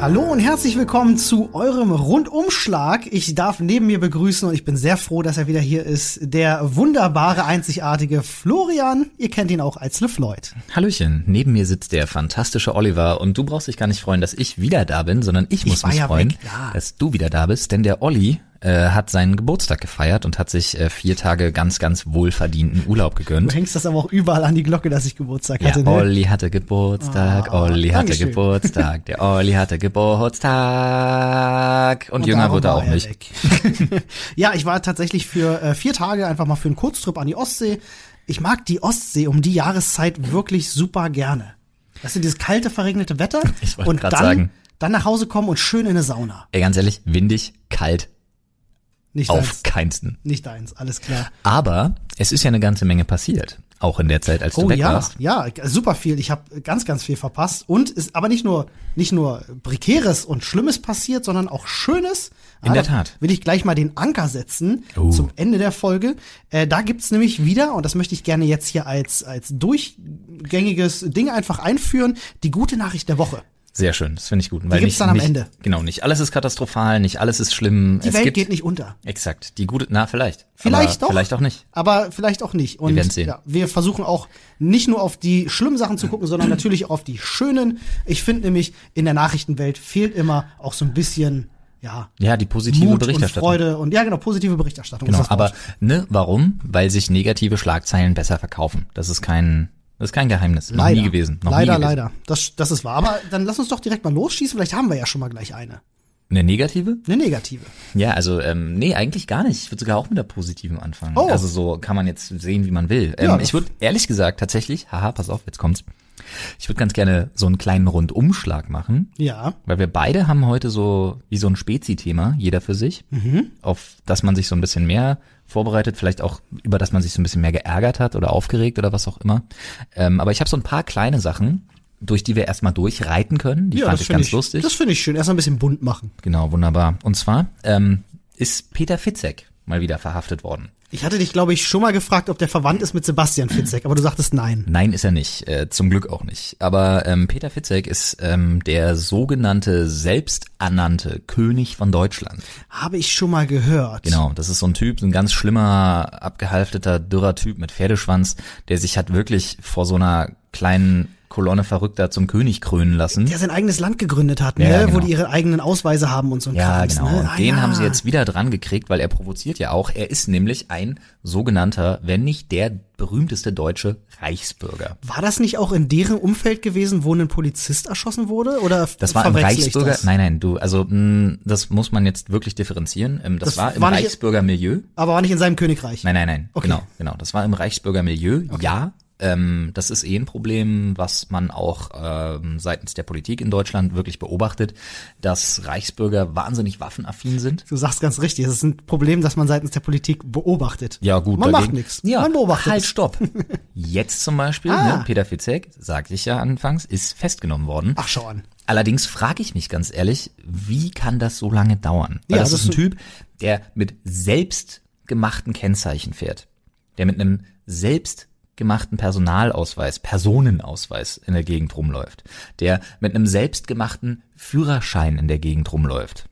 Hallo und herzlich willkommen zu eurem Rundumschlag. Ich darf neben mir begrüßen und ich bin sehr froh, dass er wieder hier ist, der wunderbare, einzigartige Florian. Ihr kennt ihn auch als LeFloid. Hallöchen, neben mir sitzt der fantastische Oliver und du brauchst dich gar nicht freuen, dass ich wieder da bin, sondern ich muss Ich mich ja freuen, ja. dass du wieder da bist, denn der Olli äh, hat seinen Geburtstag gefeiert und hat sich äh, vier Tage ganz, ganz wohlverdienten Urlaub Du gegönnt. hängst das aber auch überall an die Glocke, dass ich Geburtstag Ja, hatte. Ne? Olli hatte Geburtstag, Ah, Olli hatte Dankeschön. Geburtstag, der Olli hatte Geburtstag und, jünger darum wurde er auch nicht. weg. ja, ich war tatsächlich für äh, vier Tage einfach mal für einen Kurztrip an die Ostsee. Ich mag die Ostsee um die Jahreszeit wirklich super gerne. Das ist dieses kalte, verregnete Wetter. Ich wollte und dann, sagen. dann nach Hause kommen und schön in eine Sauna. Ey, ganz ehrlich, windig, kalt, Nicht auf deins. keinsten. Nicht deins, alles klar. Aber es ist ja eine ganze Menge passiert, auch in der Zeit, als du Oh weg ja, warst. ja, super viel. Ich habe ganz, ganz viel verpasst und ist aber nicht nur nicht nur prekäres und Schlimmes passiert, sondern auch Schönes. In Ah, der da Tat. Will ich gleich mal den Anker setzen Oh. zum Ende der Folge. Äh, da gibt's nämlich wieder und das möchte ich gerne jetzt hier als als durchgängiges Ding einfach einführen. Die gute Nachricht der Woche. Sehr schön, das finde ich gut. Weil gibt's nicht, dann am nicht, Ende. Genau, nicht alles ist katastrophal, nicht alles ist schlimm. Die es Welt gibt, geht nicht unter. Exakt, die gute, na vielleicht. Vielleicht doch. Vielleicht auch nicht. Aber vielleicht auch nicht. Und werden's sehen. Ja, wir versuchen auch nicht nur auf die schlimmen Sachen zu gucken, sondern natürlich auch auf die schönen. Ich finde nämlich, in der Nachrichtenwelt fehlt immer auch so ein bisschen, ja, Ja, die positive Mut und Berichterstattung. Freude und ja, genau, positive Berichterstattung. Genau, aber ne, warum? Weil sich negative Schlagzeilen besser verkaufen. Das ist kein, das ist kein Geheimnis. Noch leider, nie gewesen. Noch leider, nie gewesen. leider. Das, das ist wahr. Aber dann lass uns doch direkt mal losschießen. Vielleicht haben wir ja schon mal gleich eine. Eine negative? Eine negative. Ja, also ähm, nee, eigentlich gar nicht. Ich würde sogar auch mit der positiven anfangen. Oh. Also so kann man jetzt sehen, wie man will. Ähm, Ja, ich würde ehrlich gesagt tatsächlich, haha, pass auf, jetzt kommt's. Ich würde ganz gerne so einen kleinen Rundumschlag machen. Ja. Weil wir beide haben heute so wie so ein Spezi-Thema, jeder für sich, Mhm. auf das man sich so ein bisschen mehr vorbereitet, vielleicht auch über das man sich so ein bisschen mehr geärgert hat oder aufgeregt oder was auch immer. Ähm, aber ich habe so ein paar kleine Sachen, durch die wir erstmal durchreiten können. Die ja, fand ich ganz ich, lustig. Das finde ich schön. Erstmal ein bisschen bunt machen. genau, wunderbar. Und zwar ähm, ist Peter Fitzek mal wieder verhaftet worden. Ich hatte dich, glaube ich, schon mal gefragt, ob der verwandt ist mit Sebastian Fitzek, aber du sagtest nein. Nein, ist er nicht. Äh, zum Glück auch nicht. Aber ähm, Peter Fitzek ist ähm, der sogenannte selbsternannte König von Deutschland. Habe ich schon mal gehört. Genau, das ist so ein Typ, so ein ganz schlimmer, abgehalfteter, dürrer Typ mit Pferdeschwanz, der sich hat wirklich vor so einer kleinen Kolonne Verrückter zum König krönen lassen. Der sein eigenes Land gegründet hat, ne? Ja, genau. wo die ihre eigenen Ausweise haben und so ein Ja, Krams, genau. Ne? Ah, den ja. haben sie jetzt wieder dran gekriegt, weil er provoziert ja auch. Er ist nämlich ein sogenannter, wenn nicht der berühmteste deutsche Reichsbürger. War das nicht auch in deren Umfeld gewesen, wo ein Polizist erschossen wurde? Oder Das war im Reichsbürger. Nein, nein, du, also mh, das muss man jetzt wirklich differenzieren. Ähm, Das, Das war im Reichsbürgermilieu. Aber war nicht in seinem Königreich. Nein, nein, nein. Okay. Genau, genau. Das war im Reichsbürgermilieu. Ja. Ähm, das ist eh ein Problem, was man auch ähm, seitens der Politik in Deutschland wirklich beobachtet, dass Reichsbürger wahnsinnig waffenaffin sind. Du sagst ganz richtig, es ist ein Problem, das man seitens der Politik beobachtet. Ja, gut. Man dagegen- macht nichts. Ja, man beobachtet. Halt, stopp. Jetzt zum Beispiel, Ah. ne, Peter Fitzek, sagte ich ja anfangs, ist festgenommen worden. Ach, schau an. Allerdings frage ich mich ganz ehrlich, wie kann das so lange dauern? Weil Ja, das, das ist ein Typ, der mit selbstgemachten Kennzeichen fährt. Der mit einem selbstgemachten Personalausweis, Personenausweis in der Gegend rumläuft. Der mit einem selbstgemachten Führerschein in der Gegend rumläuft.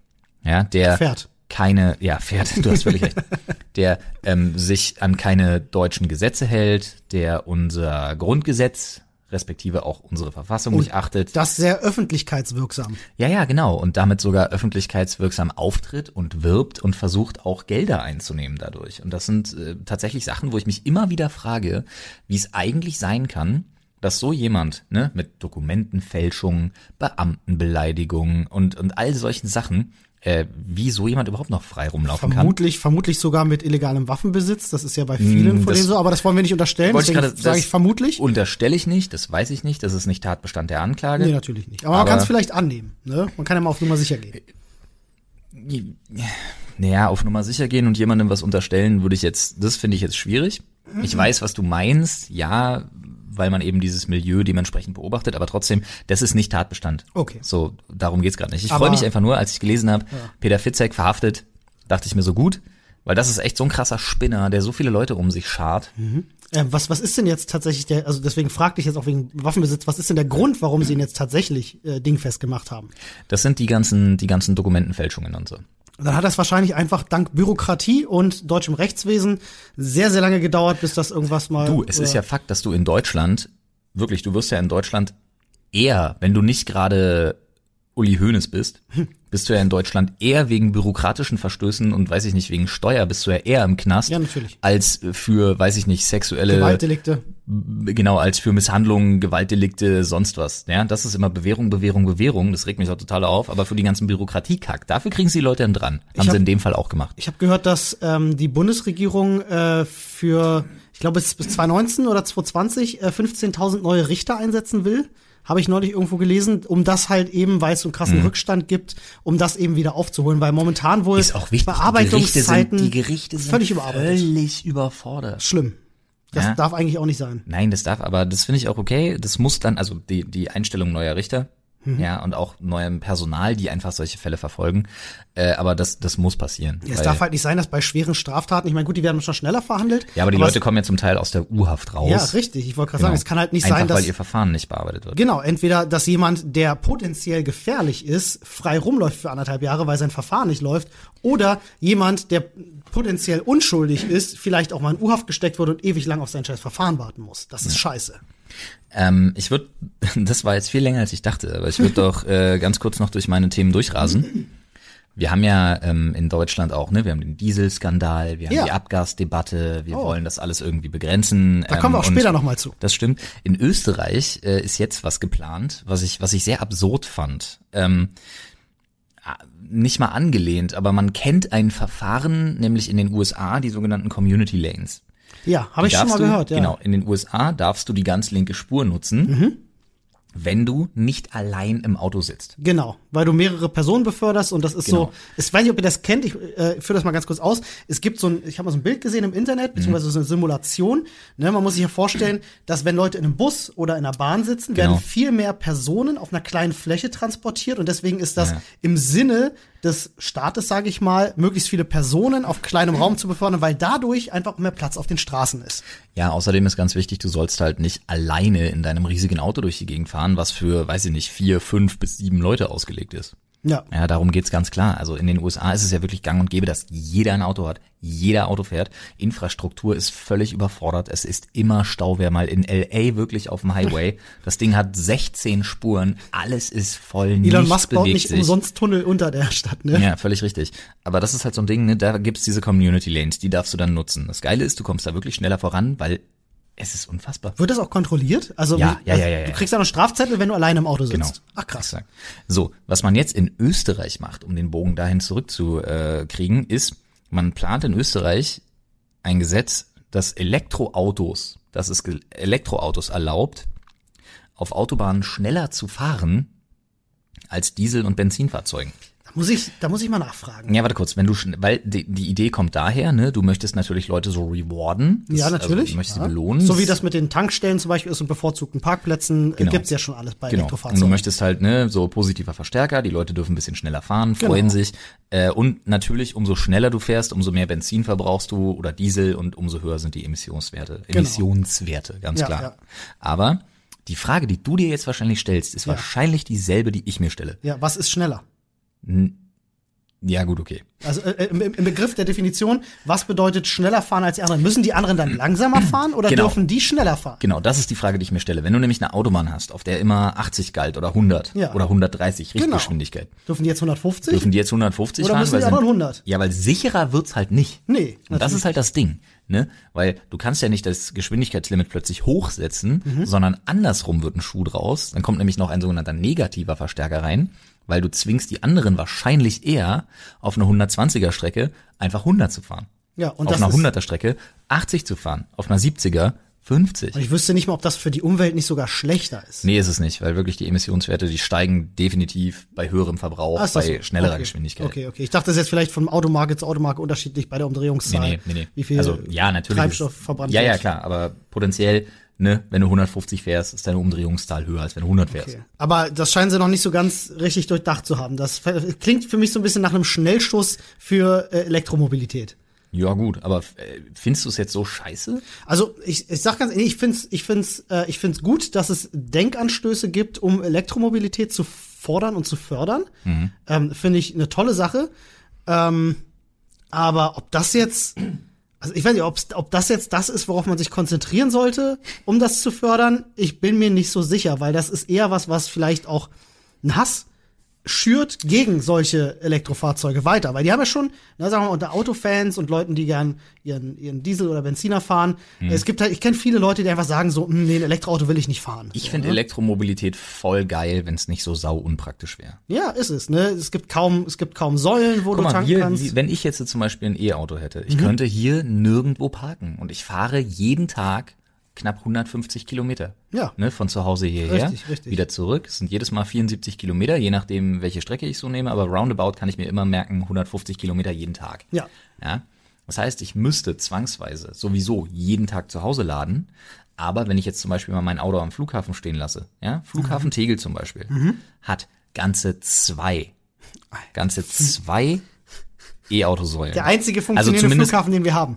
Ja, der Fährt. keine, ja, fährt, du hast völlig recht, der ähm, sich an keine deutschen Gesetze hält, der unser Grundgesetz respektive auch unsere Verfassung nicht achtet. Das sehr öffentlichkeitswirksam. Ja, ja, genau. Und damit sogar öffentlichkeitswirksam auftritt und wirbt und versucht auch Gelder einzunehmen dadurch. Und das sind äh, tatsächlich Sachen, wo ich mich immer wieder frage, wie es eigentlich sein kann, dass so jemand ne, mit Dokumentenfälschung, Beamtenbeleidigung und, und all solchen Sachen, äh, wie so jemand überhaupt noch frei rumlaufen kann. Vermutlich, vermutlich sogar mit illegalem Waffenbesitz. Das ist ja bei vielen Mm, von denen so, aber das wollen wir nicht unterstellen. Wollte ich Deswegen gerade- sage ich vermutlich. Unterstelle ich nicht, das weiß ich nicht, das ist nicht Tatbestand der Anklage. Nee, natürlich nicht. Aber, man Aber- kann es vielleicht annehmen. Ne? Man kann ja mal auf Nummer sicher gehen. Naja, auf Nummer sicher gehen und jemandem was unterstellen, würde ich jetzt, das finde ich jetzt schwierig. Ich weiß, was du meinst, ja, weil man eben dieses Milieu dementsprechend beobachtet, aber trotzdem, das ist nicht Tatbestand. Okay. So, darum geht's gerade nicht. Ich freue mich einfach nur, als ich gelesen habe, Peter Fitzek verhaftet, dachte ich mir so gut, weil das ist echt so ein krasser Spinner, der so viele Leute um sich schart. Äh, was, was ist denn jetzt tatsächlich der, also deswegen fragte ich jetzt auch wegen Waffenbesitz, was ist denn der Grund, warum sie ihn jetzt tatsächlich äh, dingfest gemacht haben? Das sind die ganzen, die ganzen Dokumentenfälschungen und so. Dann hat das wahrscheinlich einfach dank Bürokratie und deutschem Rechtswesen sehr, sehr lange gedauert, bis das irgendwas mal. Du, es ist ja Fakt, dass du in Deutschland, wirklich, du wirst ja in Deutschland eher, wenn du nicht gerade Uli Hoeneß bist, bist du ja in Deutschland eher wegen bürokratischen Verstößen und weiß ich nicht, wegen Steuer bist du ja eher im Knast. Ja, natürlich. Als für, weiß ich nicht, sexuelle. Gewaltdelikte. Genau, als für Misshandlungen, Gewaltdelikte, sonst was. Ja, das ist immer Bewährung, Bewährung, Bewährung. Das regt mich auch total auf. Aber für die ganzen Bürokratiekack, dafür kriegen sie die Leute dann dran. Haben hab, sie in dem Fall auch gemacht. Ich habe gehört, dass ähm, die Bundesregierung äh, für, ich glaube, bis, bis 2019 oder 2020 äh, 15.000 neue Richter einsetzen will habe ich neulich irgendwo gelesen, um das halt eben, weil es so einen krassen mhm. Rückstand gibt, um das eben wieder aufzuholen, weil momentan wohl ist auch wichtig, Bearbeitungszeiten die Gerichte sind, die Gerichte sind völlig überarbeitet. Völlig überfordert. Schlimm. Das ja. darf eigentlich auch nicht sein. Nein, das darf, aber das finde ich auch okay. Das muss dann, also die, die Einstellung neuer Richter, Mhm. Ja, und auch neuem Personal, die einfach solche Fälle verfolgen. Äh, aber das, das muss passieren. Ja, es darf halt nicht sein, dass bei schweren Straftaten, ich meine, gut, die werden schon schneller verhandelt. Ja, aber die aber Leute kommen ja zum Teil aus der U-Haft raus. Ja, richtig. Ich wollte gerade genau. sagen, es kann halt nicht einfach, sein, dass. weil ihr Verfahren nicht bearbeitet wird. Genau, entweder, dass jemand, der potenziell gefährlich ist, frei rumläuft für anderthalb Jahre, weil sein Verfahren nicht läuft, oder jemand, der potenziell unschuldig ist, vielleicht auch mal in U-Haft gesteckt wurde und ewig lang auf sein scheiß Verfahren warten muss. Das ist ja. scheiße. Ähm, ich würde, das war jetzt viel länger als ich dachte, aber ich würde doch äh, ganz kurz noch durch meine Themen durchrasen. Wir haben ja ähm, in Deutschland auch, ne, wir haben den Dieselskandal, wir haben Ja. die Abgasdebatte, wir Oh. wollen das alles irgendwie begrenzen. Da kommen wir auch ähm, später und noch mal zu. Das stimmt. In Österreich äh, ist jetzt was geplant, was ich, was ich sehr absurd fand. Ähm, ah, nicht mal angelehnt, aber man kennt ein Verfahren, nämlich in den USA, die sogenannten Community Lanes. Ja, habe ich schon mal du, gehört, ja. Genau, in den USA darfst du die ganz linke Spur nutzen, wenn du nicht allein im Auto sitzt. Genau, weil du mehrere Personen beförderst und das ist Genau. so, ich weiß nicht, ob ihr das kennt, ich äh, führe das mal ganz kurz aus. Es gibt so ein, ich habe mal so ein Bild gesehen im Internet, beziehungsweise so eine Simulation. Ne, man muss sich ja vorstellen, dass wenn Leute in einem Bus oder in einer Bahn sitzen, Genau. werden viel mehr Personen auf einer kleinen Fläche transportiert und deswegen ist das Ja. im Sinne des Staates, sage ich mal, möglichst viele Personen auf kleinem Raum zu befördern, weil dadurch einfach mehr Platz auf den Straßen ist. Ja, außerdem ist ganz wichtig, du sollst halt nicht alleine in deinem riesigen Auto durch die Gegend fahren, was für, weiß ich nicht, vier, fünf bis sieben Leute ausgelegt ist. Ja. Ja, darum geht's ganz klar. Also in den USA ist es ja wirklich gang und gäbe, dass jeder ein Auto hat, jeder Auto fährt. Infrastruktur ist völlig überfordert. Es ist immer Stau. Wer mal in LA wirklich auf dem Highway, das Ding hat 16 Spuren, alles ist voll, Elon Musk baut nicht sich. umsonst Tunnel unter der Stadt, ne? Ja, völlig richtig. Aber das ist halt so ein Ding, ne, da gibt's diese Community Lanes, die darfst du dann nutzen. Das Geile ist, du kommst da wirklich schneller voran, weil es ist unfassbar. Wird das auch kontrolliert? Also, Ja, ja, also ja, ja, du kriegst ja noch Strafzettel, wenn du alleine im Auto sitzt. Genau. Ach krass. Exakt. So, was man jetzt in Österreich macht, um den Bogen dahin zurückzukriegen, ist, man plant in Österreich ein Gesetz, das Elektroautos, das es Elektroautos erlaubt, auf Autobahnen schneller zu fahren als Diesel- und Benzinfahrzeugen. Da muss ich, da muss ich mal nachfragen. Ja, warte kurz, wenn du weil die, die Idee kommt daher, ne, du möchtest natürlich Leute so rewarden. Das- ja, natürlich. Also, du möchtest ja. sie belohnen. So wie das mit den Tankstellen zum Beispiel ist und bevorzugten Parkplätzen, Genau. äh, gibt's ja schon alles bei Genau. Und du Elektrofahrzeugen. möchtest halt, ne, so positiver Verstärker, die Leute dürfen ein bisschen schneller fahren, freuen Genau. sich. Äh, und natürlich, umso schneller du fährst, umso mehr Benzin verbrauchst du oder Diesel und umso höher sind die Emissionswerte. Emissionswerte, ganz Genau. Ja, klar. ja. Aber die Frage, die du dir jetzt wahrscheinlich stellst, ist Ja. wahrscheinlich dieselbe, die ich mir stelle. ja, was ist schneller? Ja, gut, okay. Also äh, im, im Begriff der Definition, was bedeutet schneller fahren als die anderen? Müssen die anderen dann langsamer fahren oder Genau. dürfen die schneller fahren? Genau, das ist die Frage, die ich mir stelle. Wenn du nämlich eine Autobahn hast, auf der immer 80 galt oder 100 Ja. oder 130 Genau. Richtgeschwindigkeit, Dürfen die jetzt 150? dürfen die jetzt 150 Oder fahren? müssen weil die anderen 100? Ja, weil sicherer wird's halt nicht. Nee, Und das ist halt das Ding, ne? Weil du kannst ja nicht das Geschwindigkeitslimit plötzlich hochsetzen, Mhm. sondern andersrum wird ein Schuh draus. Dann kommt nämlich noch ein sogenannter negativer Verstärker rein, weil du zwingst die anderen wahrscheinlich eher auf einer 120er Strecke einfach 100 zu fahren. Ja, und auf einer ist- 100er Strecke 80 zu fahren, auf einer 70er 50. Und ich wüsste nicht mal, ob das für die Umwelt nicht sogar schlechter ist. Nee, ist es nicht, weil wirklich die Emissionswerte, die steigen definitiv bei höherem Verbrauch, Ah, bei schnellerer okay. Geschwindigkeit. Okay, okay. Ich dachte, das ist jetzt vielleicht von Automarke zu Automarke unterschiedlich bei der Umdrehungszahl. Nee, nee, nee, nee. Wie viel also, ja, natürlich. Treibstoff ist- verbrannt Ja, ja, wird. klar, aber potenziell, ne, wenn du 150 fährst, ist deine Umdrehungszahl höher, als wenn du 100 fährst. Okay. Aber das scheinen sie noch nicht so ganz richtig durchdacht zu haben. Das klingt für mich so ein bisschen nach einem Schnellschuss für äh, Elektromobilität. Ja gut, aber äh, findest du es jetzt so scheiße? Also ich, ich sag ganz ehrlich, ich find's, ich find's, äh, ich find's gut, dass es Denkanstöße gibt, um Elektromobilität zu fordern und zu fördern. Ähm, Finde ich eine tolle Sache. Ähm, aber ob das jetzt, also ich weiß nicht, ob das jetzt das ist, worauf man sich konzentrieren sollte, um das zu fördern, ich bin mir nicht so sicher, weil das ist eher was, was vielleicht auch einen Hass schürt gegen solche Elektrofahrzeuge weiter, weil die haben ja schon, na, sagen wir mal, unter Autofans und Leuten, die gern ihren, ihren Diesel oder Benziner fahren, es gibt halt, ich kenne viele Leute, die einfach sagen so, "Hm, nee, ein Elektroauto will ich nicht fahren. Ich so, finde ne? Elektromobilität voll geil, wenn es nicht so sau unpraktisch wäre. Ja, ist es, ne? Es gibt kaum, es gibt kaum Säulen, wo Guck du mal, tanken hier, kannst. wenn ich jetzt zum Beispiel ein E-Auto hätte, Mhm. ich könnte hier nirgendwo parken und ich fahre jeden Tag knapp 150 Kilometer. Ja. Ne, von zu Hause hierher, Richtig, richtig. wieder zurück. Es sind jedes Mal 74 Kilometer, je nachdem, welche Strecke ich so nehme, aber roundabout kann ich mir immer merken, 150 Kilometer jeden Tag. Ja. Ja. Das heißt, ich müsste zwangsweise sowieso jeden Tag zu Hause laden. Aber wenn ich jetzt zum Beispiel mal mein Auto am Flughafen stehen lasse, ja, Mhm. Flughafen Tegel zum Beispiel, hat ganze zwei, ganze zwei E-Autosäulen. Der einzige funktionierende Also Flughafen, den wir haben.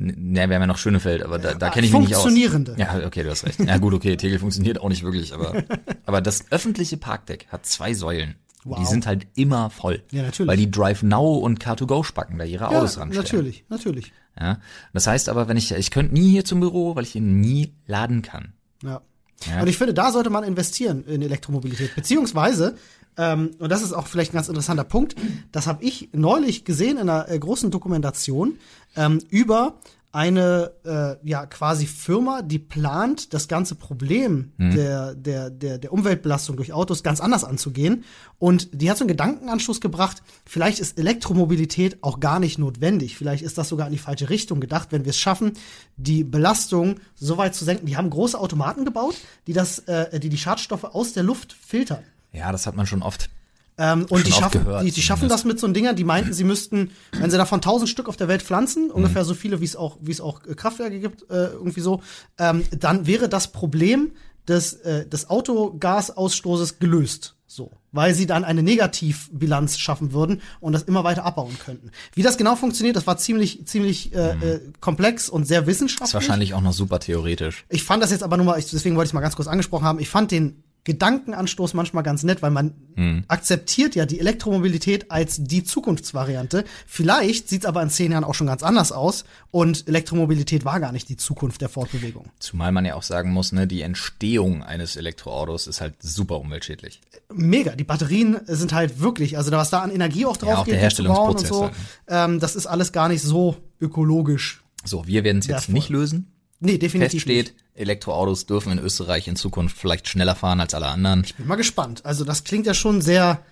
Ne, wir haben ja noch Schönefeld, aber da, da kenne ich mich nicht aus. Funktionierende. Ja, okay, du hast recht. Ja gut, okay, Tegel funktioniert auch nicht wirklich, aber, aber das öffentliche Parkdeck hat zwei Säulen. Und Die Wow. sind halt immer voll. Ja, natürlich. Weil die Drive Now und Car2Go spacken da ihre Ja, Autos ranstellen. natürlich, natürlich. Ja. Das heißt aber, wenn ich, ich könnte nie hier zum Büro, weil ich hier nie laden kann. Ja. Ja. Und ich finde, da sollte man investieren in Elektromobilität. Beziehungsweise, ähm, und das ist auch vielleicht ein ganz interessanter Punkt, das habe ich neulich gesehen in einer äh, großen Dokumentation ähm, über eine äh, ja quasi Firma, die plant, das ganze Problem der, der, der, der Umweltbelastung durch Autos ganz anders anzugehen. Und die hat so einen Gedankenanstoß gebracht, vielleicht ist Elektromobilität auch gar nicht notwendig. Vielleicht ist das sogar in die falsche Richtung gedacht, wenn wir es schaffen, die Belastung so weit zu senken. Die haben große Automaten gebaut, die das, äh, die die Schadstoffe aus der Luft filtern. Ja, das hat man schon oft. Ähm, und die Schon schaffen, gehört, die, die schaffen das mit so Dingern, die meinten, sie müssten, wenn sie davon tausend Stück auf der Welt pflanzen, ungefähr so viele, wie es auch, wie es auch äh, Kraftwerke gibt, äh, irgendwie so, ähm, dann wäre das Problem des, äh, des Autogasausstoßes gelöst. So. Weil sie dann eine Negativbilanz schaffen würden und das immer weiter abbauen könnten. Wie das genau funktioniert, das war ziemlich, ziemlich äh, äh, komplex und sehr wissenschaftlich. Ist wahrscheinlich auch noch super theoretisch. Ich fand das jetzt aber nur mal, ich, deswegen wollte ich es mal ganz kurz angesprochen haben. Ich fand den Gedankenanstoß manchmal ganz nett, weil man Hm. akzeptiert ja die Elektromobilität als die Zukunftsvariante. Vielleicht sieht es aber in zehn Jahren auch schon ganz anders aus und Elektromobilität war gar nicht die Zukunft der Fortbewegung. Zumal man ja auch sagen muss, ne, die Entstehung eines Elektroautos ist halt super umweltschädlich. Mega, die Batterien sind halt wirklich, also was da an Energie auch drauf auch geht, der bauen und Herstellungsprozess so, halt, ähm, das ist alles gar nicht so ökologisch. So, wir werden es jetzt nicht lösen. Nee, definitiv Fest steht, nicht. Elektroautos dürfen in Österreich in Zukunft vielleicht schneller fahren als alle anderen. Bin mal gespannt. Also das klingt ja schon sehr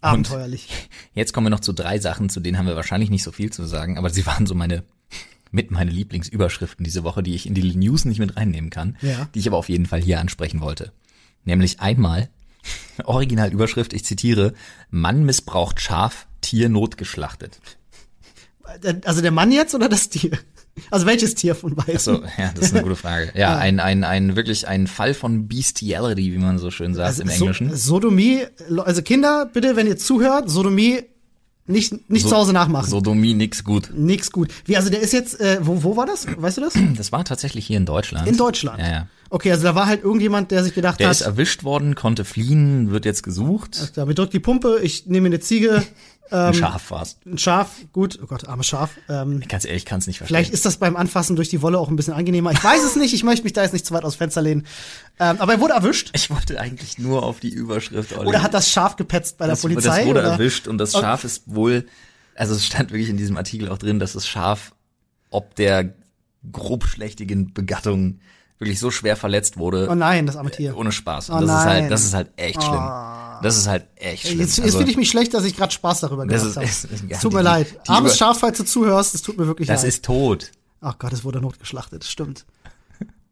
abenteuerlich. Jetzt kommen wir noch zu drei Sachen, zu denen haben wir wahrscheinlich nicht so viel zu sagen, aber sie waren so meine mit meine Lieblingsüberschriften diese Woche, die ich in die News nicht mit reinnehmen kann, Ja. die ich aber auf jeden Fall hier ansprechen wollte. Nämlich einmal Originalüberschrift, ich zitiere, Mann missbraucht Schaf, Tier notgeschlachtet. Also der Mann jetzt oder das Tier? Also welches Tier von beiden? So, ja, das ist eine gute Frage. Ja, ein, ein, ein wirklich ein Fall von Bestiality, wie man so schön sagt Also im so- Englischen. Sodomie, also Kinder, bitte, wenn ihr zuhört, Sodomie nicht, nicht So- zu Hause nachmachen. Sodomie nix gut. Nix gut. Wie, also der ist jetzt, äh, wo, wo war das? Weißt du das? Das war tatsächlich hier in Deutschland. In Deutschland. Ja, ja. Okay, also da war halt irgendjemand, der sich gedacht Der hat, ist erwischt worden, konnte fliehen, wird jetzt gesucht. da, mir drückt die Pumpe, ich nehme eine Ziege, Ein Schaf war's. ein Schaf, gut, oh Gott, armes Schaf. Ähm, Ganz ehrlich, ich kann es nicht verstehen. vielleicht ist das beim Anfassen durch die Wolle auch ein bisschen angenehmer. Ich weiß es nicht, ich möchte mich da jetzt nicht zu weit aus Fenster lehnen. Ähm, aber er wurde erwischt. ich wollte eigentlich nur auf die Überschrift. Olli. Oder hat das Schaf gepetzt bei das, der Polizei? Das wurde oder? erwischt und das Schaf ist wohl, also es stand wirklich in diesem Artikel auch drin, dass das Schaf ob der grobschlächtigen Begattung wirklich so schwer verletzt wurde. Oh nein, das arme Tier. Ohne Spaß. Oh Und das ist nein. halt, das ist halt echt schlimm. Das ist halt echt schlimm. Jetzt, jetzt Also, fühle ich mich schlecht, dass ich gerade Spaß darüber Das gemacht habe. ist- es- ja, tut mir die- leid. die Armes über- Schaf, falls du zuhörst, es tut mir wirklich das leid. ist tot. Ach Gott, es wurde notgeschlachtet, stimmt.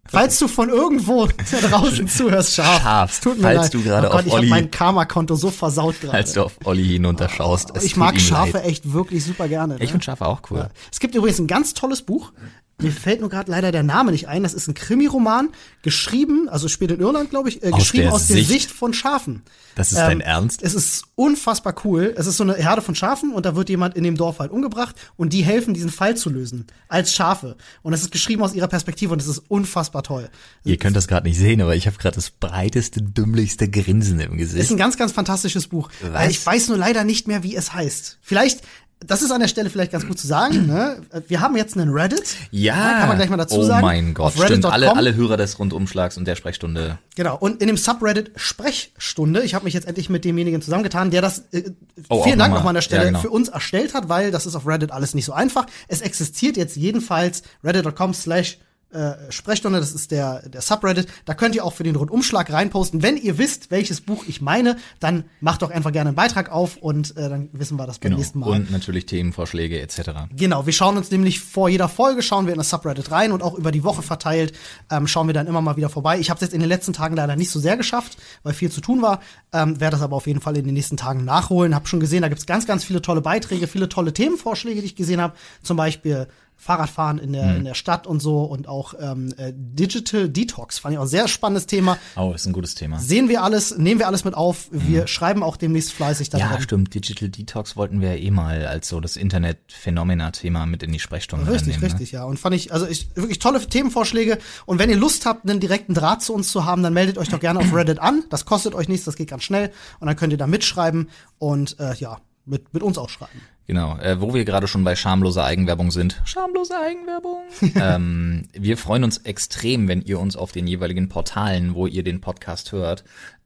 Falls du von irgendwo da draußen zuhörst, Schaf, Schaf, tut mir falls leid. du gerade oh Gott, auf ich Olli- mein Karma-Konto so versaut gerade. Als du auf Olli hinunterschaust. Es ich mag Schafe leid. echt wirklich super gerne. Ne? Ich finde Schafe auch cool. Es gibt übrigens ein ganz tolles Buch. Mir fällt nur gerade leider der Name nicht ein. Das ist ein Krimiroman, geschrieben, also spielt in Irland, glaube ich, äh, Aus geschrieben der aus der Sicht- Sicht von Schafen. Das ist dein Ernst? Es ist unfassbar cool. Es ist so eine Herde von Schafen und da wird jemand in dem Dorf halt umgebracht und die helfen, diesen Fall zu lösen. Als Schafe. Und es ist geschrieben aus ihrer Perspektive und es ist unfassbar toll. Ihr könnt das gerade nicht sehen, aber ich habe gerade das breiteste, dümmlichste Grinsen im Ist Gesicht. ein ganz, ganz fantastisches Buch. Was? Ich weiß nur leider nicht mehr, wie es heißt. Vielleicht, das ist an der Stelle vielleicht ganz gut zu sagen. Ne? Wir haben jetzt einen Reddit. Ja, kann man gleich mal dazu oh sagen. mein Gott, Auf stimmt. Alle, alle Hörer des Rundumschlags und der Sprechstunde. Genau. Und in dem Subreddit Sprechstunde, ich habe mich jetzt endlich mit demjenigen zusammengetan, der das äh, Oh, vielen Dank nochmal. nochmal an der Stelle Ja, genau. für uns erstellt hat, weil das ist auf Reddit alles nicht so einfach. Es existiert jetzt jedenfalls reddit.com slash äh, Sprechstunde, das ist der, der Subreddit. Da könnt ihr auch für den Rundumschlag reinposten. Wenn ihr wisst, welches Buch ich meine, dann macht doch einfach gerne einen Beitrag auf und äh, dann wissen wir das beim Genau. nächsten Mal. Und natürlich Themenvorschläge etc. Genau, wir schauen uns nämlich vor jeder Folge, schauen wir in das Subreddit rein und auch über die Woche verteilt, ähm, schauen wir dann immer mal wieder vorbei. Ich habe es jetzt in den letzten Tagen leider nicht so sehr geschafft, weil viel zu tun war, ähm, werde das aber auf jeden Fall in den nächsten Tagen nachholen. Hab schon gesehen, da gibt's ganz, ganz viele tolle Beiträge, viele tolle Themenvorschläge, die ich gesehen habe. Zum Beispiel Fahrradfahren in der, in der Stadt und so und auch ähm, äh, Digital Detox, fand ich auch ein sehr spannendes Thema. Oh, ist ein gutes Thema. Sehen wir alles, nehmen wir alles mit auf. Wir schreiben auch demnächst fleißig Ja, daran. stimmt. Digital Detox wollten wir ja eh mal als so das Internet-Phänomena-Thema mit in die Sprechstunde Richtig, reinnehmen, richtig, ja. Und fand ich, also ich, wirklich tolle Themenvorschläge. Und wenn ihr Lust habt, einen direkten Draht zu uns zu haben, dann meldet euch doch gerne auf Reddit an. Das kostet euch nichts, das geht ganz schnell. Und dann könnt ihr da mitschreiben und äh, ja, mit, mit uns auch schreiben. Genau, äh, wo wir gerade schon bei schamloser Eigenwerbung sind. Schamlose Eigenwerbung. ähm, wir freuen uns extrem, wenn ihr uns auf den jeweiligen Portalen, wo ihr den Podcast hört,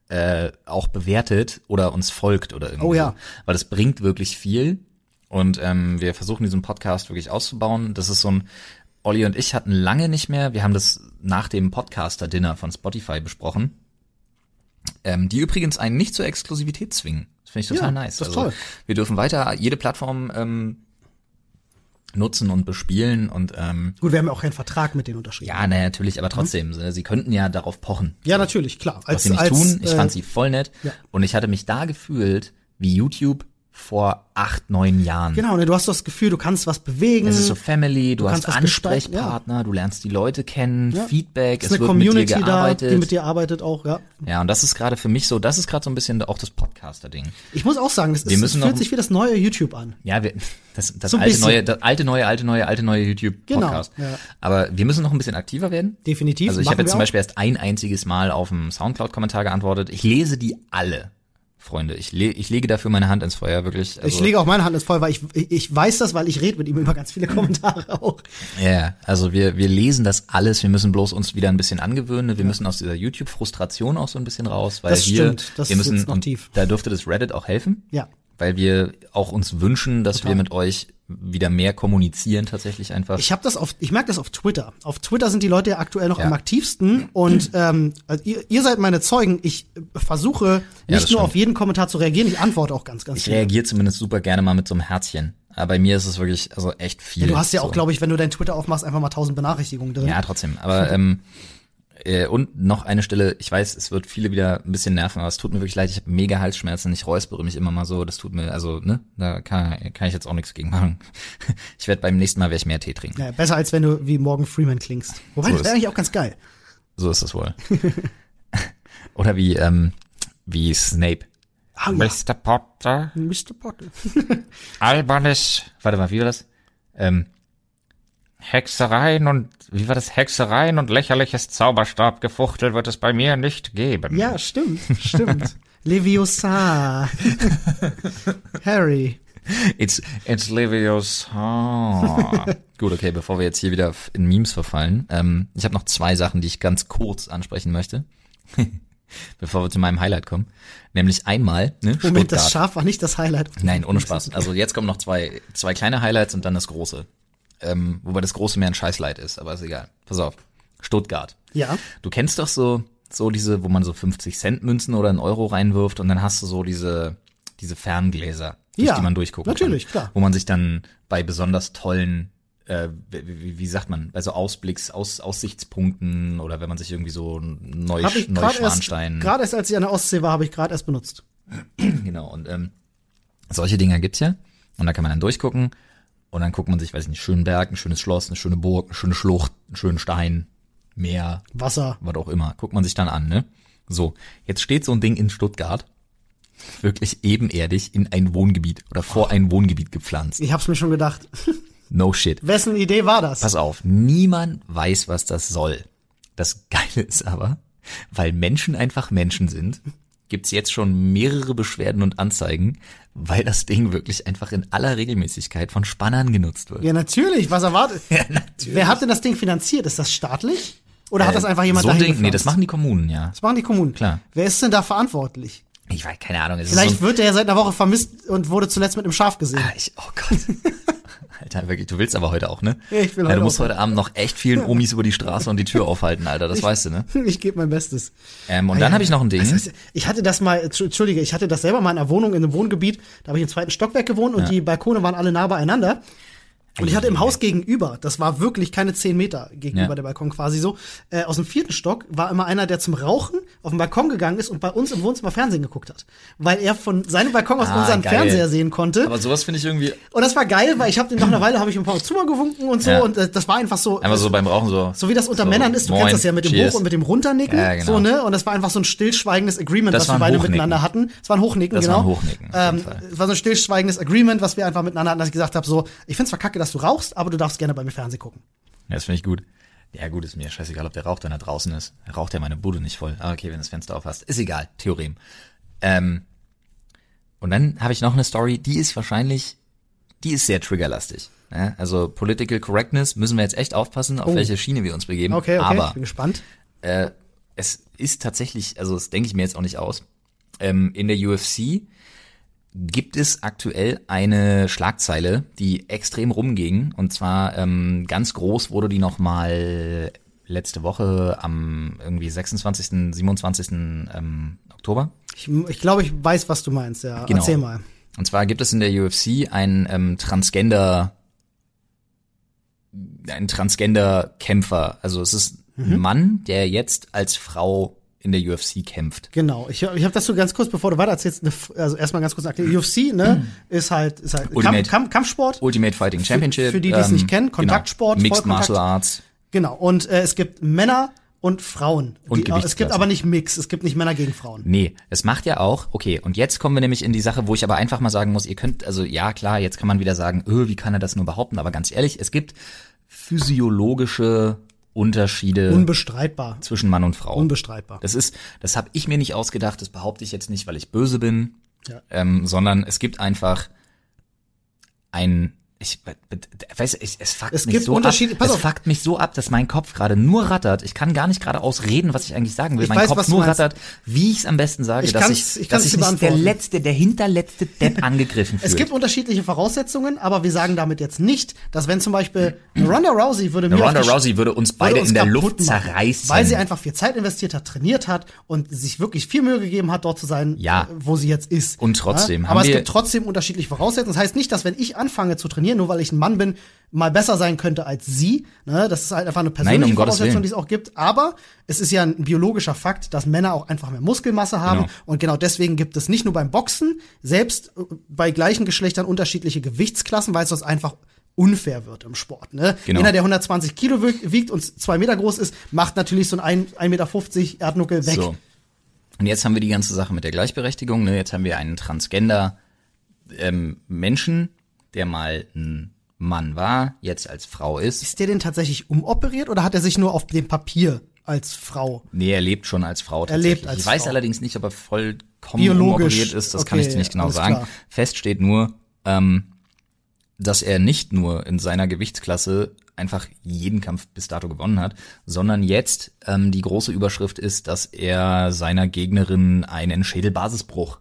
äh, auch bewertet oder uns folgt oder irgendwie. Oh ja. Weil das bringt wirklich viel. Und ähm, wir versuchen diesen Podcast wirklich auszubauen. Das ist so ein Olli und ich hatten lange nicht mehr, wir haben das nach dem Podcaster-Dinner von Spotify besprochen, ähm, die übrigens einen nicht zur Exklusivität zwingen. Finde ich total Ja, nice. das ist also, toll. Wir dürfen weiter jede Plattform ähm, nutzen und bespielen und ähm, Gut, wir haben ja auch keinen Vertrag mit denen unterschrieben. ja, naja, natürlich, aber trotzdem, äh, sie könnten ja darauf pochen. Ja, natürlich, klar. Was sie nicht tun, ich fand sie voll nett ja. und ich hatte mich da gefühlt wie YouTube vor acht, neun Jahren. Genau, ne, du hast das Gefühl, du kannst was bewegen. Es ist so Family, du, kannst hast Ansprechpartner, du lernst die Leute kennen, Ja. Feedback, es es ist eine wird mit dir Community da, gearbeitet. die mit dir arbeitet auch, ja. ja, und das ist gerade für mich so, das ist gerade so ein bisschen auch das Podcaster-Ding. Ich muss auch sagen, das, Wir ist, es müssen fühlt noch- sich wie das neue YouTube an. Ja, wir, das, das So alte bisschen. neue, das alte neue, alte neue, alte neue YouTube-Podcast. Genau, ja. Aber wir müssen noch ein bisschen aktiver werden. Definitiv. Also ich habe jetzt zum auch. Beispiel erst ein einziges Mal auf dem Soundcloud-Kommentar geantwortet. Ich lese die alle, Freunde. Ich, le ich lege dafür meine Hand ins Feuer, wirklich. Also, Ich lege auch meine Hand ins Feuer, weil ich, ich, weiß das, weil ich rede mit ihm über ganz viele Kommentare auch. Ja, yeah, also wir, wir lesen das alles. Wir müssen bloß uns wieder ein bisschen angewöhnen. Wir müssen aus dieser YouTube-Frustration auch so ein bisschen raus, weil Das wir, stimmt. Das wir müssen, sitzt noch tief. da dürfte das Reddit auch helfen. Ja. Weil wir auch uns wünschen, dass wir mit euch wieder mehr kommunizieren tatsächlich einfach. Ich habe das auf, ich merke das auf Twitter. Auf Twitter sind die Leute ja aktuell noch Ja. am aktivsten und ähm, also ihr, ihr seid meine Zeugen. Ich versuche Ja, nicht nur stimmt. auf jeden Kommentar zu reagieren, ich antworte auch ganz, ganz Ich viel. reagiere zumindest super gerne mal mit so einem Herzchen. Aber bei mir ist es wirklich also echt viel. Ja, du hast ja so. auch, glaube ich, wenn du dein Twitter aufmachst, einfach mal tausend Benachrichtigungen drin. Ja, trotzdem. Aber ähm, äh, und noch eine Stelle, ich weiß, es wird viele wieder ein bisschen nerven, aber es tut mir wirklich leid, ich habe mega Halsschmerzen, ich räuspere mich immer mal so, das tut mir, also, ne, da kann, kann ich jetzt auch nichts gegen machen. Ich werde beim nächsten Mal werde ich mehr Tee trinken. Ja, besser als wenn du wie Morgan Freeman klingst. Wobei, So das wäre eigentlich auch ganz geil. So ist es wohl. Oder wie, ähm, wie Snape. Ah, ja. Mr. Potter, Mr. Potter. albernes Warte mal, wie war das? Ähm, Hexereien und, wie war das? Hexereien und lächerliches Zauberstabgefuchtel wird es bei mir nicht geben. Ja, stimmt, stimmt. Leviosa. Harry. It's, it's Leviosa. Gut, okay, bevor wir jetzt hier wieder in Memes verfallen. Ähm, ich habe noch zwei Sachen, die ich ganz kurz ansprechen möchte. bevor wir zu meinem Highlight kommen. Nämlich einmal, ne, Moment, das Stuttgart. Schaf war nicht das Highlight. Nein, ohne Spaß. Also jetzt kommen noch zwei, zwei kleine Highlights und dann das große. Ähm, wobei das große mehr ein Scheißleid ist, aber ist egal. Pass auf. Stuttgart. Ja. Du kennst doch so, so diese, wo man so 50 Cent Münzen oder einen Euro reinwirft und dann hast du so diese, diese Ferngläser, durch Ja, die man durchgucken natürlich, kann. klar. Wo man sich dann bei besonders tollen, äh, wie, wie, sagt man, bei so Ausblicks, Aus, Aussichtspunkten oder wenn man sich irgendwie so neu, Neuschwanstein. gerade erst, als ich an der Ostsee war, habe ich gerade erst benutzt. Genau, und ähm, solche Dinger gibt's ja. Und da kann man dann durchgucken. Und dann guckt man sich, weiß ich nicht, schönen Berg, ein schönes Schloss, eine schöne Burg, eine schöne Schlucht, einen schönen Stein, Meer, Wasser. was auch immer. Guckt man sich dann an, ne? So, jetzt steht so ein Ding in Stuttgart, wirklich ebenerdig in ein Wohngebiet oder vor ein Wohngebiet gepflanzt. Ich hab's mir schon gedacht. No shit. Wessen Idee war das? Pass auf, niemand weiß, was das soll. Das Geile ist aber, weil Menschen einfach Menschen sind, gibt's jetzt schon mehrere Beschwerden und Anzeigen, weil das Ding wirklich einfach in aller Regelmäßigkeit von Spannern genutzt wird. Ja, natürlich. Was erwartet? Ja, natürlich. Wer hat denn das Ding finanziert? Ist das staatlich? Oder hat das einfach jemand so dahin Ding, Nee, das machen die Kommunen, ja. Das machen die Kommunen. Klar. Wer ist denn da verantwortlich? Ich weiß, keine Ahnung. Es Vielleicht so wird der ja seit einer Woche vermisst und wurde zuletzt mit einem Schaf gesehen. ah, ich, oh Gott. Alter, wirklich, du willst aber heute auch, ne? Ja, ich will ja, heute du musst heute Abend noch echt vielen Omis über die Straße und die Tür aufhalten, Alter, das weißt du, ne? Ich gebe mein Bestes. Ähm, und dann habe ich noch ein Ding. Heißt, ich hatte das mal, Entschuldige, ich hatte das selber mal in einer Wohnung in einem Wohngebiet, da habe ich im zweiten Stockwerk gewohnt und die Balkone waren alle nah beieinander. Und ich hatte im Haus gegenüber, das war wirklich keine zehn Meter gegenüber Ja. der Balkon quasi so, äh, aus dem vierten Stock war immer einer, der zum Rauchen auf den Balkon gegangen ist und bei uns im Wohnzimmer Fernsehen geguckt hat. Weil er von seinem Balkon aus Ah, unseren geil. Fernseher sehen konnte. aber sowas finde ich irgendwie und das war geil, weil ich habe nach einer Weile habe ich ein paar Mal zugewunken und so Ja. und äh, das war einfach so. einfach so beim Rauchen so. So wie das unter so, Männern ist, du moin, kennst das ja mit dem cheers. Hoch- und mit dem Runternicken, Ja, genau. so, ne? Und das war einfach so ein stillschweigendes Agreement, Das was wir beide Hochnicken. miteinander hatten. Es war ein Hochnicken, Das genau. war ein Hochnicken, Ähm, es war so ein stillschweigendes Agreement, was wir einfach miteinander hatten, dass ich gesagt habe, so, ich find's zwar kacke, dass du rauchst, aber du darfst gerne bei mir Fernsehen gucken. Ja, das finde ich gut. Ja, gut, ist mir scheißegal, ob der raucht, wenn er draußen ist. Er raucht ja meine Bude nicht voll. Ah, okay, wenn du das Fenster auf hast. Ist egal, Theorem. Ähm, und dann habe ich noch eine Story, die ist wahrscheinlich, die ist sehr triggerlastig. Ja, also Political Correctness müssen wir jetzt echt aufpassen, auf Oh. welche Schiene wir uns begeben. Okay, okay, Aber ich bin gespannt. äh, es ist tatsächlich, also das denke ich mir jetzt auch nicht aus. Ähm, in der UFC gibt es aktuell eine Schlagzeile, die extrem rumging. Und zwar ähm, ganz groß wurde die nochmal letzte Woche am irgendwie 26., 27. Ähm, Oktober. Ich, ich glaube, ich weiß, was du meinst, ja. Genau. Erzähl mal. Und zwar gibt es in der UFC einen ähm, Transgender, einen Transgender-Kämpfer. Also es ist ein Mann, der jetzt als Frau in der UFC kämpft. Genau. Ich, ich habe das so ganz kurz, bevor du weiter erzählst, F- also erstmal ganz kurz erklärt. UFC, ne, ist halt, ist halt Ultimate- Kampf, Kampf, Kampfsport. Ultimate Fighting Championship. für die, die es nicht kennen, Kontaktsport, Genau. Mixed. Martial Arts. Genau. Und äh, es gibt Männer und Frauen. Und die, es gibt aber nicht Mix. Es gibt nicht Männer gegen Frauen. Nee, es macht ja auch, okay, und jetzt kommen wir nämlich in die Sache, wo ich aber einfach mal sagen muss, ihr könnt, also ja klar, jetzt kann man wieder sagen, öh, wie kann er das nur behaupten, aber ganz ehrlich, es gibt physiologische Unterschiede Unbestreitbar. zwischen Mann und Frau. Unbestreitbar. Das ist, das habe ich mir nicht ausgedacht, das behaupte ich jetzt nicht, weil ich böse bin, Ja. ähm, sondern es gibt einfach ein, ich weiß, ich, es fuckt Es mich gibt so ab, es auf. fuckt mich so ab, dass mein Kopf gerade nur rattert. Ich kann gar nicht geradeaus reden, was ich eigentlich sagen will. Ich mein weiß, Kopf nur rattert, wie ich es am besten sage, Ich dass ich, ich dass ich nicht der letzte, der hinterletzte Depp angegriffen fühlt. Es gibt unterschiedliche Voraussetzungen, aber wir sagen damit jetzt nicht, dass wenn zum Beispiel Ronda Rousey würde mir Ronda Rousey würde uns würde beide uns in der Luft zerreißen. Weil sie einfach viel Zeit investiert hat, trainiert hat und sich wirklich viel Mühe gegeben hat, dort zu sein, Ja. äh, wo sie jetzt ist. Und trotzdem Ja? haben Aber es gibt trotzdem unterschiedliche Voraussetzungen. Das heißt nicht, dass wenn ich anfange zu trainieren, nur weil ich ein Mann bin, mal besser sein könnte als sie. Ne? Das ist halt einfach eine persönliche Nein, um Voraussetzung, die es auch gibt. Aber es ist ja ein biologischer Fakt, dass Männer auch einfach mehr Muskelmasse haben. Genau. Und genau deswegen gibt es nicht nur beim Boxen, selbst äh, bei gleichen Geschlechtern unterschiedliche Gewichtsklassen, weil es sonst einfach unfair wird im Sport. Ne? Genau. Einer, der 120 Kilo wiegt, wiegt und zwei Meter groß ist, macht natürlich so ein 1,50 Meter Erdnuckel weg. So. Und jetzt haben wir die ganze Sache mit der Gleichberechtigung. Ne? Jetzt haben wir einen Transgender ähm, Menschen, der mal ein Mann war, jetzt als Frau ist. Ist der denn tatsächlich umoperiert oder hat er sich nur auf dem Papier als Frau? Nee, er lebt schon als Frau Er lebt tatsächlich. als ich weiß Frau. allerdings nicht, ob er vollkommen Biologisch, umoperiert ist. Das kann okay, ich dir nicht genau sagen. klar. Fest steht nur, ähm, dass er nicht nur in seiner Gewichtsklasse einfach jeden Kampf bis dato gewonnen hat, sondern jetzt ähm, die große Überschrift ist, dass er seiner Gegnerin einen Schädelbasisbruch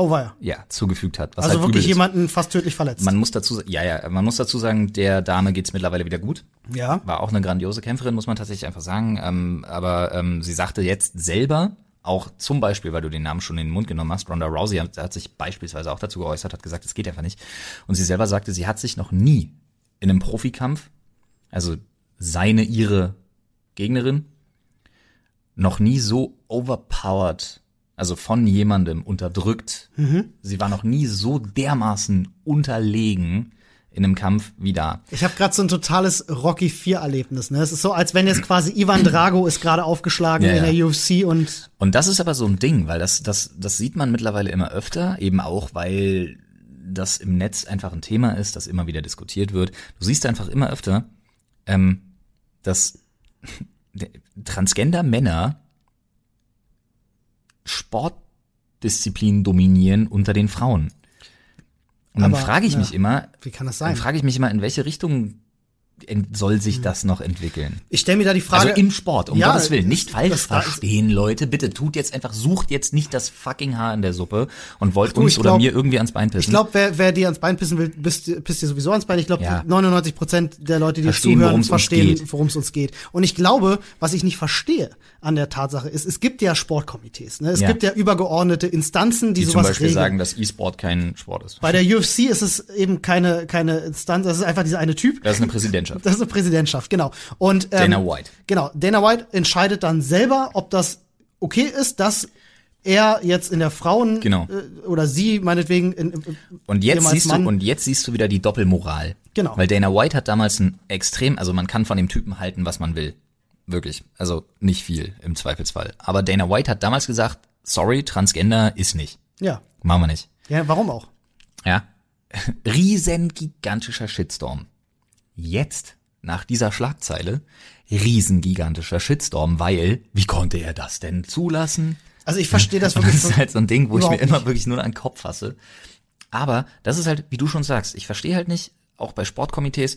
Oh, war ja. zugefügt hat. Was Also halt wirklich jemanden fast tödlich verletzt. Man muss dazu, ja, ja, man muss dazu sagen, der Dame geht's mittlerweile wieder gut. ja. War auch eine grandiose Kämpferin, muss man tatsächlich einfach sagen. Ähm, aber ähm, sie sagte jetzt selber, auch zum Beispiel, weil du den Namen schon in den Mund genommen hast, Ronda Rousey hat, hat sich beispielsweise auch dazu geäußert, hat gesagt, es geht einfach nicht. Und sie selber sagte, sie hat sich noch nie in einem Profikampf, also seine, ihre Gegnerin, noch nie so overpowered, also von jemandem unterdrückt. Sie war noch nie so dermaßen unterlegen in einem Kampf wie da. Ich habe gerade so ein totales Rocky 4 Erlebnis. Ne? Es ist so, als wenn jetzt quasi Ivan Drago ist gerade aufgeschlagen Ja, in ja. der UFC und Und das ist aber so ein Ding, weil das, das, das sieht man mittlerweile immer öfter, eben auch, weil das im Netz einfach ein Thema ist, das immer wieder diskutiert wird. Du siehst einfach immer öfter, ähm, dass transgender Männer Sportdisziplinen dominieren unter den Frauen. Und dann frage ich ja. mich immer, wie kann das dann sein? frage ich mich immer, in welche Richtung soll sich das noch entwickeln? Ich stelle mir da die Frage. Also im Sport, um Ja, Gottes Willen. Nicht falsch verstehen, Leute. Bitte tut jetzt einfach, sucht jetzt nicht das fucking Haar in der Suppe und wollt du, uns oder glaub- mir irgendwie ans Bein pissen. Ich glaube, wer, wer dir ans Bein pissen will, pisst, pisst dir sowieso ans Bein. Ich glaube, Ja. 99 Prozent der Leute, die Verstehen, zuhören, verstehen, worum es uns geht. Und ich glaube, was ich nicht verstehe an der Tatsache ist, es gibt ja Sportkomitees. Ne? Es Ja. gibt ja übergeordnete Instanzen, die, die zum sowas Beispiel regeln. sagen, dass E-Sport kein Sport ist. Bei der UFC ist es eben keine, keine Instanz, das ist einfach dieser eine Typ. Das ist eine Präsidentschaft. Das ist eine Präsidentschaft, genau. Und ähm, Dana White. Genau, Dana White entscheidet dann selber, ob das okay ist, dass er jetzt in der Frauen Genau. äh, oder sie meinetwegen in, in, Und jetzt siehst Mann, du, und jetzt siehst du wieder die Doppelmoral. Genau. Weil Dana White hat damals ein extrem, also man kann von dem Typen halten, was man will. Wirklich. Also nicht viel im Zweifelsfall. Aber Dana White hat damals gesagt, sorry, Transgender ist nicht. ja. Machen wir nicht. Ja, warum auch? Ja. Riesen gigantischer Shitstorm. Jetzt, nach dieser Schlagzeile, riesengigantischer Shitstorm, weil, wie konnte er das denn zulassen? Also ich verstehe das Und wirklich. das ist halt so ein Ding, wo ich mir überhaupt immer nicht. wirklich nur an den Kopf fasse. Aber das ist halt, wie du schon sagst, ich verstehe halt nicht, auch bei Sportkomitees,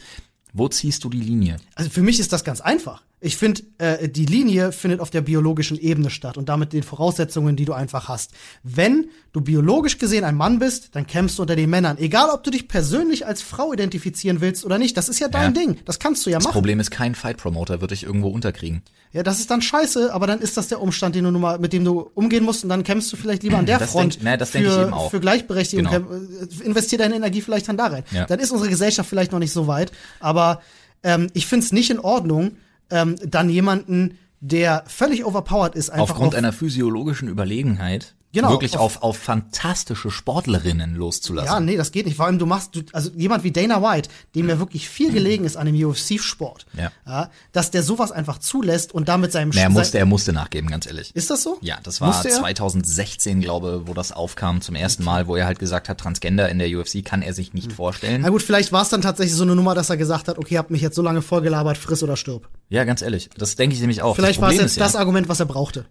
wo ziehst du die Linie? Also für mich ist das ganz einfach. Ich finde, äh, die Linie findet auf der biologischen Ebene statt und damit den Voraussetzungen, die du einfach hast. Wenn du biologisch gesehen ein Mann bist, dann kämpfst du unter den Männern. Egal, ob du dich persönlich als Frau identifizieren willst oder nicht. Das ist ja dein Ja. Ding. Das kannst du ja Das machen. Problem ist, kein Fight-Promoter wird dich irgendwo unterkriegen. Ja, das ist dann scheiße, aber dann ist das der Umstand, den du nun mal, mit dem du umgehen musst und dann kämpfst du vielleicht lieber an der Das Front denk- ne, das für, denk ich eben auch. für Gleichberechtigung. Genau. Äh, Investier deine Energie vielleicht dann da rein. Ja. Dann ist unsere Gesellschaft vielleicht noch nicht so weit, aber ähm, ich find's nicht in Ordnung, ähm, dann jemanden, der völlig overpowered ist, einfach Aufgrund auf, einer physiologischen Überlegenheit Genau, wirklich auf- auf, auf fantastische Sportlerinnen loszulassen. Ja, nee, das geht nicht. Vor allem, du machst, du, also jemand wie Dana White, dem ja wirklich viel gelegen ist an dem UFC-Sport, Ja. dass der sowas einfach zulässt und damit seinem Nee, er musste, er musste nachgeben, ganz ehrlich. Ist das so? Ja, das war Musste er? 2016, glaube, wo das aufkam zum ersten Mal, wo er halt gesagt hat, Transgender in der UFC kann er sich nicht vorstellen. Na gut, vielleicht war es dann tatsächlich so eine Nummer, dass er gesagt hat, okay, habt mich jetzt so lange vollgelabert, friss oder stirb. Ja, ganz ehrlich, das denke ich nämlich auch. Vielleicht war es jetzt ja, das Argument, was er brauchte.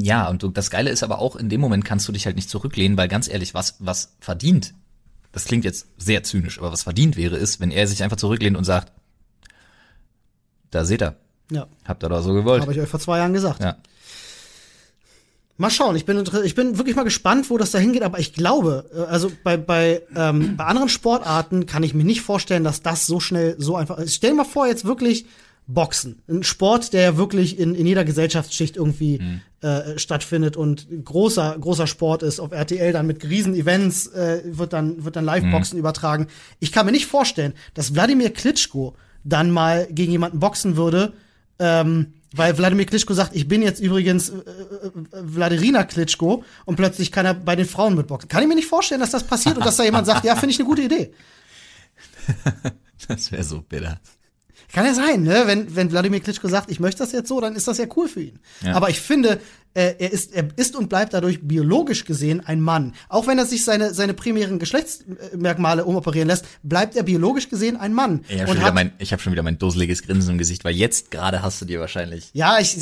Ja, und das Geile ist aber auch, in dem Moment kannst du dich halt nicht zurücklehnen, weil ganz ehrlich, was, was verdient, das klingt jetzt sehr zynisch, aber was verdient wäre, ist, wenn er sich einfach zurücklehnt und sagt, da seht ihr, Ja, habt ihr doch so gewollt. habe ich euch vor zwei Jahren gesagt. Ja. Mal schauen, ich bin, ich bin wirklich mal gespannt, wo das da hingeht, aber ich glaube, äh, also bei, bei, ähm, bei anderen Sportarten kann ich mir nicht vorstellen, dass das so schnell so einfach ist. Stell dir mal vor, jetzt wirklich Boxen. Ein Sport, der ja wirklich in, in jeder Gesellschaftsschicht irgendwie äh, stattfindet und großer, großer Sport ist. Auf RTL dann mit riesen Events äh, wird dann, wird dann Live-Boxen übertragen. Ich kann mir nicht vorstellen, dass Wladimir Klitschko dann mal gegen jemanden boxen würde, ähm, weil Wladimir Klitschko sagt, ich bin jetzt übrigens äh, äh, Wladirina Klitschko und plötzlich kann er bei den Frauen mitboxen. Kann ich mir nicht vorstellen, dass das passiert und dass da jemand sagt, ja, finde ich eine gute Idee. Das wäre so bitter. Kann ja sein, ne? Wenn, wenn Wladimir Klitschko sagt, ich möchte das jetzt so, dann ist das ja cool für ihn. Ja. Aber ich finde, äh, er ist, er ist und bleibt dadurch biologisch gesehen ein Mann. Auch wenn er sich seine, seine primären Geschlechtsmerkmale umoperieren lässt, bleibt er biologisch gesehen ein Mann. Ich habe schon, mein, ich hab schon wieder mein dusseliges Grinsen im Gesicht, weil jetzt gerade hast du dir wahrscheinlich Ja, ich,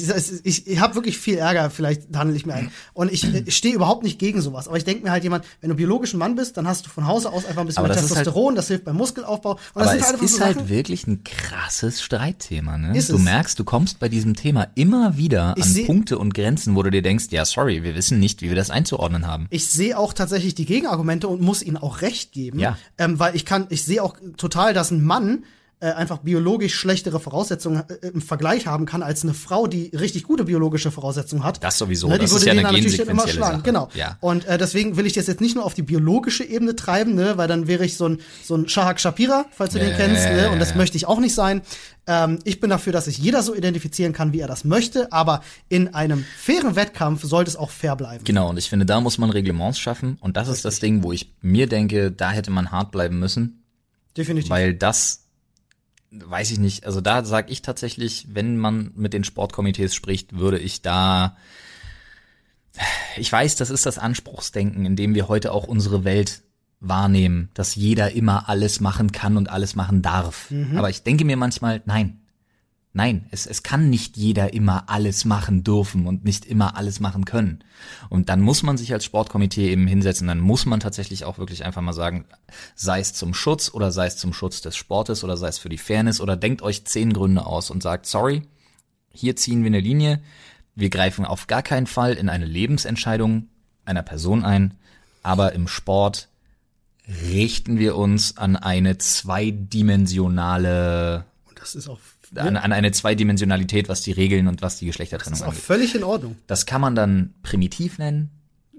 ich, ich habe wirklich viel Ärger, vielleicht handle ich mir ein. Und ich, ich stehe überhaupt nicht gegen sowas. Aber ich denke mir halt jemand, wenn du biologisch ein Mann bist, dann hast du von Hause aus einfach ein bisschen mehr das halt- Testosteron, das hilft beim Muskelaufbau. Und das Aber sind es halt ist so halt wirklich ein krasses Streitthema, ne? Ist du es. merkst, du kommst bei diesem Thema immer wieder Ich an Punkte und Grenzen, wo du dir denkst, ja, sorry, wir wissen nicht, wie wir das einzuordnen haben. Ich sehe auch tatsächlich die Gegenargumente und muss ihnen auch recht geben. Ja. Ähm, weil ich kann, ich sehe auch total, dass ein Mann äh, einfach biologisch schlechtere Voraussetzungen äh, im Vergleich haben kann als eine Frau, die richtig gute biologische Voraussetzungen hat. Das sowieso, Ne, die das würde ist ja den eine natürlich dann immer schlagen. Sache. Genau. Ja. Und äh, deswegen will ich das jetzt nicht nur auf die biologische Ebene treiben, ne, weil dann wäre ich so ein so ein Shahak Shapira, falls du den Ja, kennst, ja, ne, und das möchte ich auch nicht sein. Ähm, ich bin dafür, dass sich jeder so identifizieren kann, wie er das möchte, aber in einem fairen Wettkampf sollte es auch fair bleiben. Genau, und ich finde, da muss man Reglements schaffen. Und das ist das Ding, wo ich mir denke, da hätte man hart bleiben müssen. Definitiv. Weil das, weiß ich nicht, also da sage ich tatsächlich, wenn man mit den Sportkomitees spricht, würde ich da, ich weiß, das ist das Anspruchsdenken, in dem wir heute auch unsere Welt wahrnehmen, dass jeder immer alles machen kann und alles machen darf. Aber ich denke mir manchmal, nein, Nein, es, es kann nicht jeder immer alles machen dürfen und nicht immer alles machen können. Und dann muss man sich als Sportkomitee eben hinsetzen, dann muss man tatsächlich auch wirklich einfach mal sagen, sei es zum Schutz oder sei es zum Schutz des Sportes oder sei es für die Fairness oder denkt euch zehn Gründe aus und sagt, sorry, hier ziehen wir eine Linie, wir greifen auf gar keinen Fall in eine Lebensentscheidung einer Person ein, aber im Sport richten wir uns an eine zweidimensionale Und das ist auch, an, an eine Zweidimensionalität, was die Regeln und was die Geschlechtertrennung ist auch angeht. völlig in Ordnung. Das kann man dann primitiv nennen.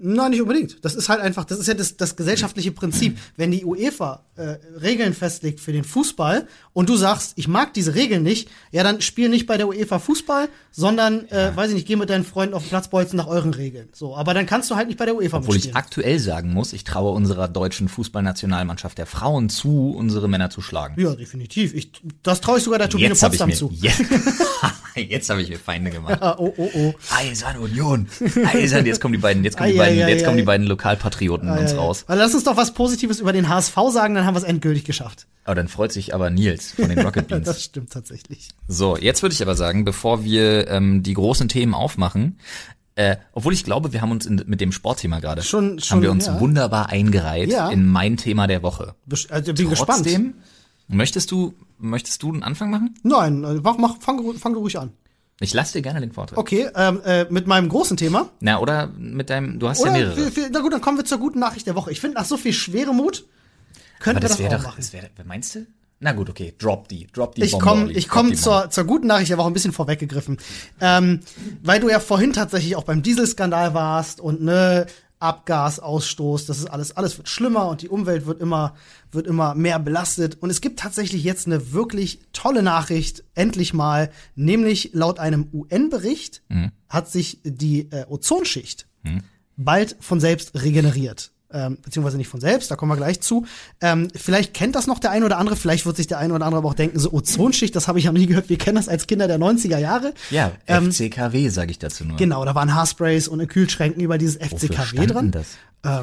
Nein, nicht unbedingt. Das ist halt einfach, das ist ja das, das gesellschaftliche Prinzip. Wenn die UEFA äh, Regeln festlegt für den Fußball und du sagst, ich mag diese Regeln nicht, ja, dann spiel nicht bei der UEFA Fußball, sondern, äh, weiß ich nicht, geh mit deinen Freunden auf den Platz bolzen nach euren Regeln. So, aber dann kannst du halt nicht bei der UEFA Obwohl ich mitspielen. aktuell sagen muss, ich traue unserer deutschen Fußballnationalmannschaft der Frauen zu, unsere Männer zu schlagen. Ja, definitiv. Ich, das traue ich sogar der Turbine ich Potsdam zu. jetzt, jetzt habe ich mir Feinde gemacht. Oh, oh, oh. Eisern Union, Eisern. Jetzt kommen die beiden, jetzt kommen die Ei, beiden, ei, ei, jetzt kommen die ei. beiden Lokalpatrioten in uns raus. Also lass uns doch was Positives über den HSV sagen, dann haben wir es endgültig geschafft. Aber dann freut sich aber Nils von den Rocket Beans. Das stimmt tatsächlich. So, jetzt würde ich aber sagen, bevor wir ähm, die großen Themen aufmachen, äh, obwohl ich glaube, wir haben uns in, mit dem Sportthema gerade Schon- schon, haben wir uns ja. wunderbar eingereiht Ja. in mein Thema der Woche. Also bin gespannt. Möchtest du möchtest du einen Anfang machen? Nein, äh, mach, mach, fang, fang ruhig an. Ich lasse dir gerne den Vortrag. Okay, ähm, äh, mit meinem großen Thema. Na, oder mit deinem, du hast Oder ja mehrere. wir, na gut, dann kommen wir zur guten Nachricht der Woche. Ich finde, nach so viel Schweremut könnten aber das das wäre auch doch, machen. das wäre, meinst du? Na gut, okay, drop die, drop die Ich komme ich komm zur, zur guten Nachricht der Woche ein bisschen vorweggegriffen. Ähm, weil du ja vorhin tatsächlich auch beim Dieselskandal warst und ne, Abgasausstoß, das ist alles, alles wird schlimmer und die Umwelt wird immer, wird immer mehr belastet. Und es gibt tatsächlich jetzt eine wirklich tolle Nachricht, endlich mal, nämlich laut einem UN-Bericht hat sich die äh, Ozonschicht bald von selbst regeneriert. Ähm, beziehungsweise nicht von selbst, da kommen wir gleich zu. Ähm, vielleicht kennt das noch der eine oder andere, vielleicht wird sich der eine oder andere aber auch denken, so Ozonschicht, das habe ich ja nie gehört, wir kennen das als Kinder der 90er Jahre. Ja, ähm, FCKW sage ich dazu nur. Genau, da waren Haarsprays und in Kühlschränken über dieses FCKW dran. das?